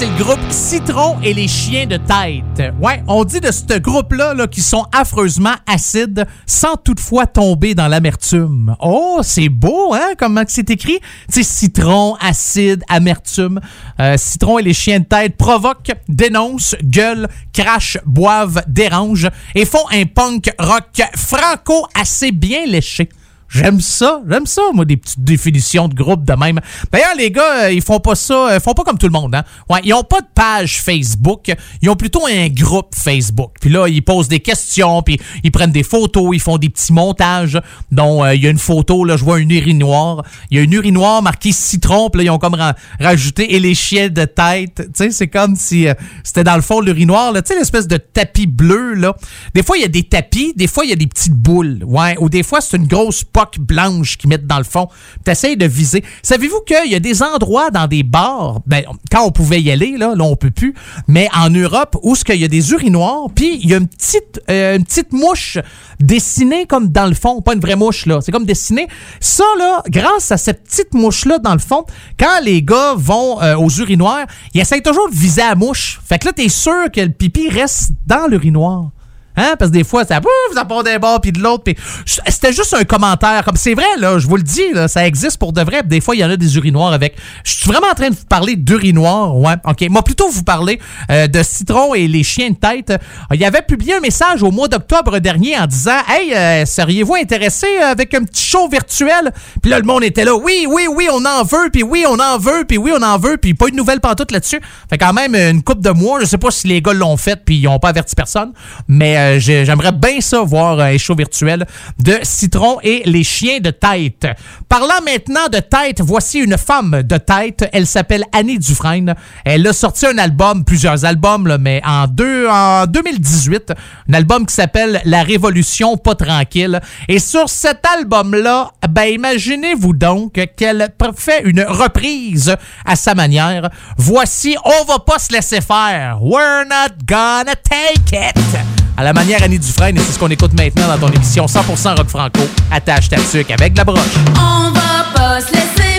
C'est le groupe Citron et les chiens de tête. Ouais, on dit de ce groupe-là là, qu'ils sont affreusement acides sans toutefois tomber dans l'amertume. Oh, c'est beau, hein, comment c'est écrit? Tu sais, citron, acide, amertume. Euh, Citron et les chiens de tête provoquent, dénoncent, gueulent, crachent, boivent, dérangent et font un punk rock franco assez bien léché. J'aime ça. J'aime ça, moi, des petites définitions de groupe de même. D'ailleurs, les gars, euh, ils font pas ça, euh, ils font pas comme tout le monde, hein. Ouais, ils ont pas de page Facebook. Ils ont plutôt un groupe Facebook. Puis là, ils posent des questions, puis ils prennent des photos, ils font des petits montages. dont euh, il y a une photo, là, je vois une urinoir. Il y a une urinoir marquée citron, puis là, ils ont comme ra- rajouté et les chiens de tête. Tu sais, c'est comme si euh, c'était dans le fond l'urinoir, là. Tu sais, l'espèce de tapis bleu, là. Des fois, il y a des tapis, des fois, il y a des petites boules. Ouais, ou des fois, c'est une grosse poque blanche qu'ils mettent dans le fond. Tu essayes de viser. Savez-vous qu'il y a des endroits dans des bars, ben, quand on pouvait y aller, là, là, on peut plus, mais en Europe, où ce qu'il y a des urinoirs, puis il y a une petite, euh, une mouche dessinée comme dans le fond, pas une vraie mouche, là. C'est comme dessiné. Ça, là, grâce à cette petite mouche-là, dans le fond, quand les gars vont euh, aux urinoirs, ils essayent toujours de viser la mouche. Fait que là, t'es sûr que le pipi reste dans l'urinoir. Hein? Parce que des fois, ça, pouf, ça part d'un bord puis de l'autre. puis C'était juste un commentaire. Comme c'est vrai, là, je vous le dis, là, ça existe pour de vrai. Des fois, il y en a des urinoirs avec. Je suis vraiment en train de vous parler d'urinoir. Ouais, OK. Moi, plutôt vous parler euh, de Citron et les chiens de tête. Euh, Il avait publié un message au mois d'octobre dernier en disant Hey, euh, seriez-vous intéressé avec un petit show virtuel? Puis là, le monde était là. Oui, oui, oui, on en veut, puis oui, on en veut, puis oui, on en veut, puis pas une nouvelle pantoute là-dessus. Fait quand même une coupe de mois. Je sais pas si les gars l'ont fait, puis ils ont pas averti personne. Mais j'ai- j'aimerais bien ça voir un show virtuel de Citron et les chiens de tête. Parlant maintenant de tête, voici une femme de tête. Elle s'appelle Annie Dufresne. Elle a sorti un album, plusieurs albums, mais en, deux, en 2018, un album qui s'appelle La Révolution pas tranquille. Et sur cet album-là, ben imaginez-vous donc qu'elle fait une reprise à sa manière. Voici On va pas se laisser faire. We're not gonna take it. À la manière Annie Dufresne, et c'est ce qu'on écoute maintenant dans ton émission 100% rock franco. Attache ta tuque avec la broche. On va pas se laisser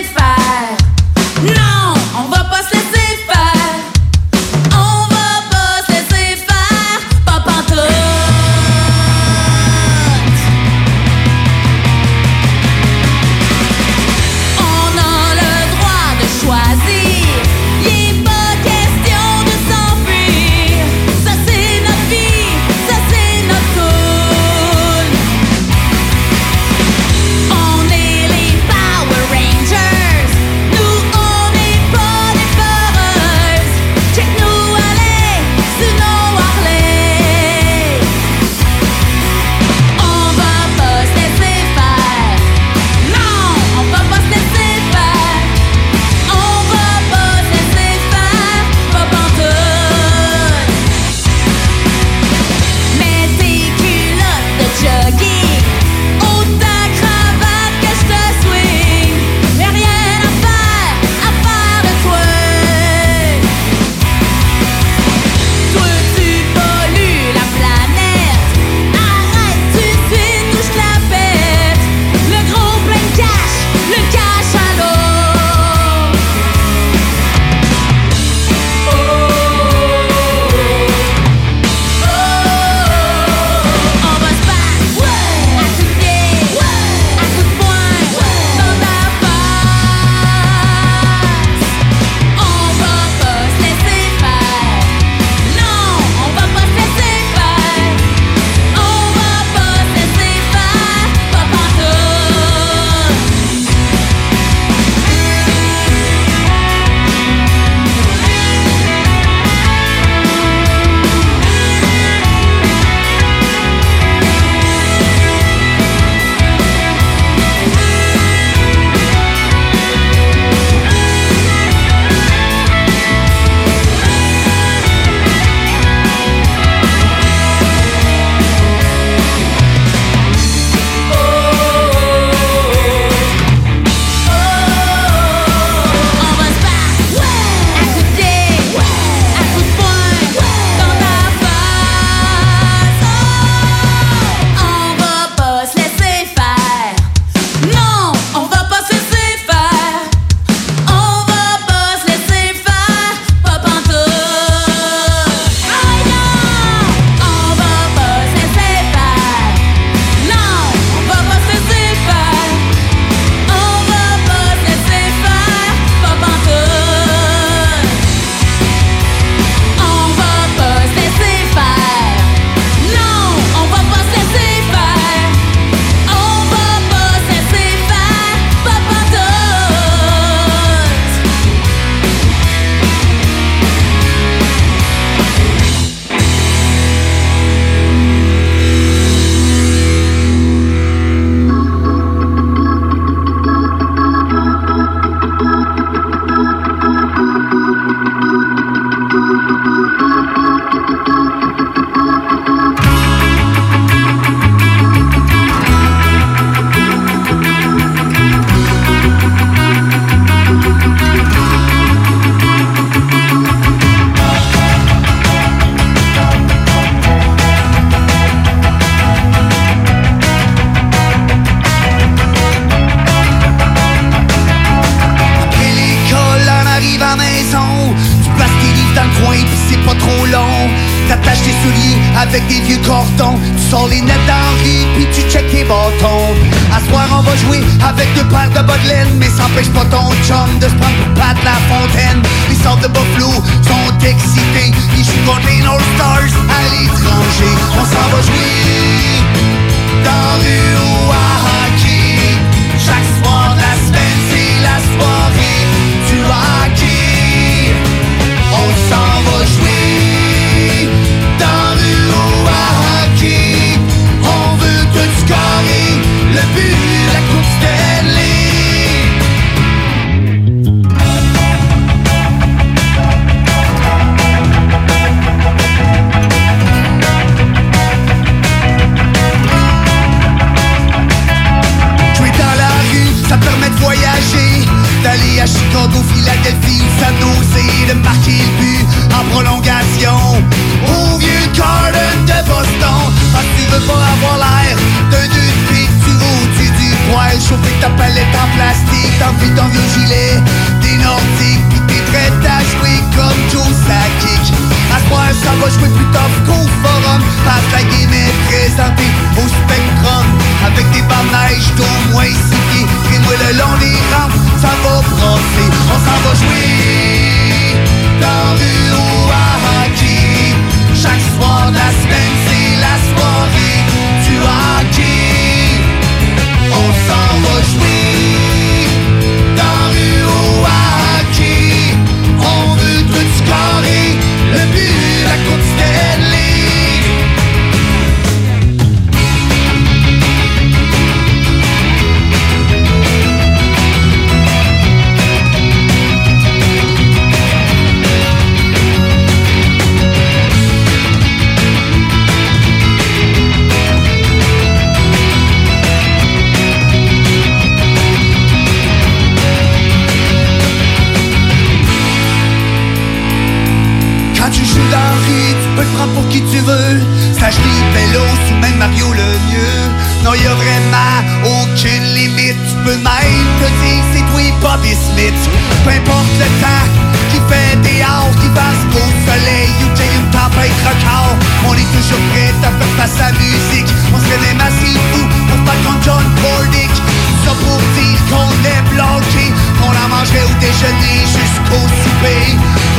prendre pour qui tu veux. Stage vélo, ou même Mario le mieux. Non, y a vraiment aucune limite. Tu peux même te dire c'est toi Bobby Smith. Peu importe le temps qui fait des heures, qui passe au soleil ou qu'il une tempête record. On est toujours prêt à faire face à la musique. On serait même assez fou pour pas contre John Bordick. Ça pour dire qu'on est bloqué. On la mangerait au déjeuner jusqu'au souper.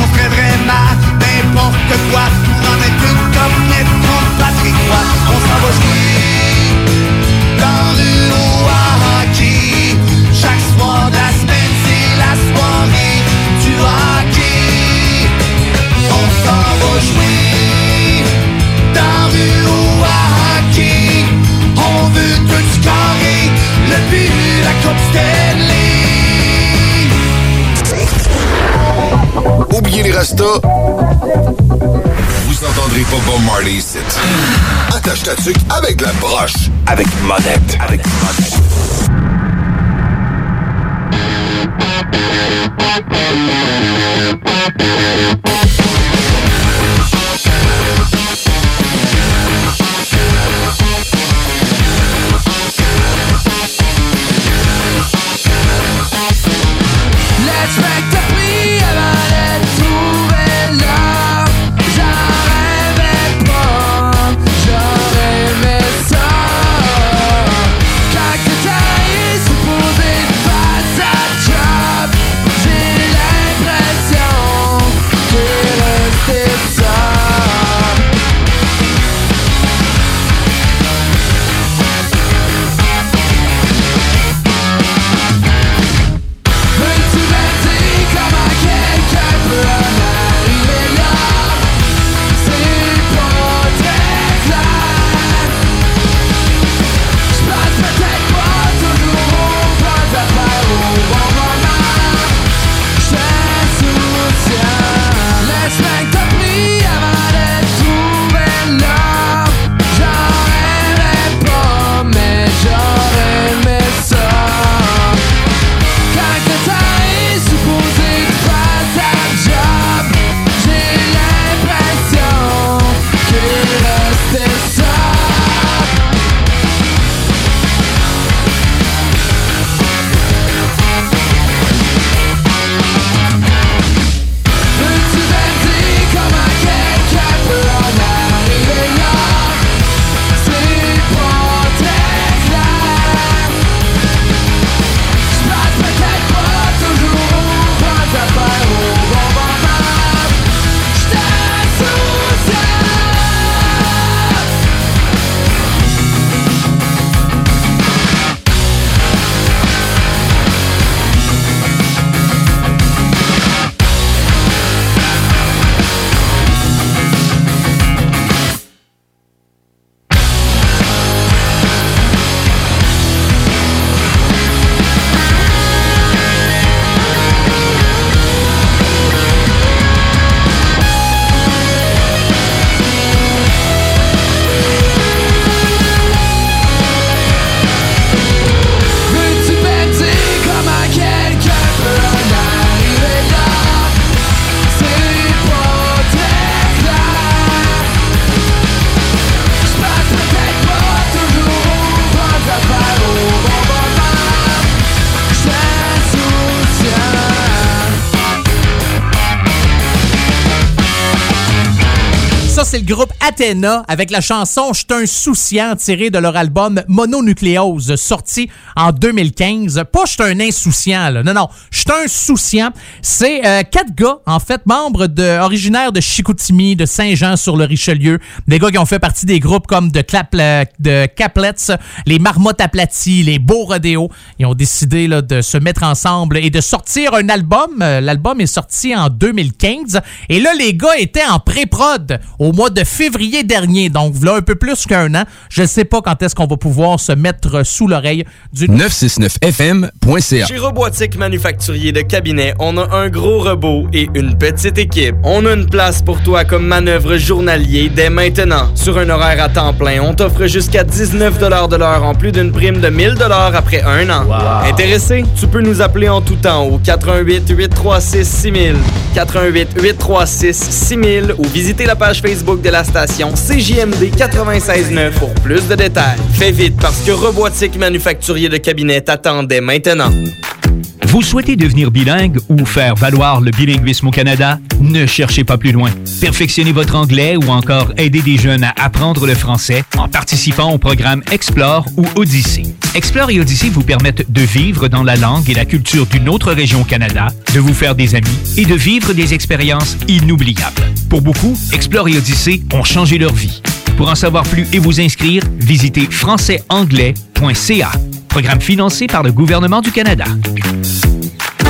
On ferait vraiment n'importe quoi. Pour en mettre une comme net contre Patrick On s'en va jouer dans le hockey. Chaque soir de la semaine c'est la soirée du hockey. On s'en va jouer dans le hockey Oubliez les restos. Vous entendrez pas Bob Marley ici. Attache ta tuque avec la broche. Avec monette. Avec monette. C'est le groupe Athena avec la chanson Je un souciant tirée de leur album Mononucléose sorti en 2015. Pas Je un insouciant, là. Non, non. Je un souciant. C'est euh, quatre gars, en fait, membres de, originaires de Chicoutimi, de Saint-Jean-sur-le-Richelieu. Des gars qui ont fait partie des groupes comme de, Clap, euh, de Caplets, les Marmottes aplaties, les Beaux Rodéos. Ils ont décidé là, de se mettre ensemble et de sortir un album. Euh, L'album est sorti en 2015. Et là, les gars étaient en pré-prod au mois de février dernier. Donc, là, un peu plus qu'un an. Je ne sais pas quand est-ce qu'on va pouvoir se mettre sous l'oreille du 969fm.ca. Chez Robotique Manufacturier de Cabinet, on a un gros robot et une petite équipe. On a une place pour toi comme manœuvre journalier dès maintenant. Sur un horaire à temps plein, on t'offre jusqu'à 19 de l'heure en plus d'une prime de 1000 après un an. Intéressé? Tu peux nous appeler en tout temps au 88 836 6000, 88 836 6000 ou visiter la page Facebook de la station CJMD 969 pour plus de détails. Fais vite parce que Robotique Manufacturier de Cabinet t'attendait maintenant. Vous souhaitez devenir bilingue ou faire valoir le bilinguisme au Canada? Ne cherchez pas plus loin. Perfectionnez votre anglais ou encore aider des jeunes à apprendre le français en participant au programme Explore ou Odyssée. Explore et Odyssée vous permettent de vivre dans la langue et la culture d'une autre région au Canada, de vous faire des amis et de vivre des expériences inoubliables. Pour beaucoup, Explore et Odyssée ont changé leur vie. Pour en savoir plus et vous inscrire, visitez françaisanglais.ca. Programme financé par le gouvernement du Canada.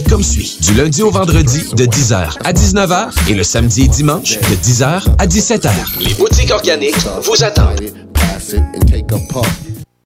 comme suit. Du lundi au vendredi de 10h à 19h et le samedi et dimanche de 10h à 17h. Les boutiques organiques vous attendent.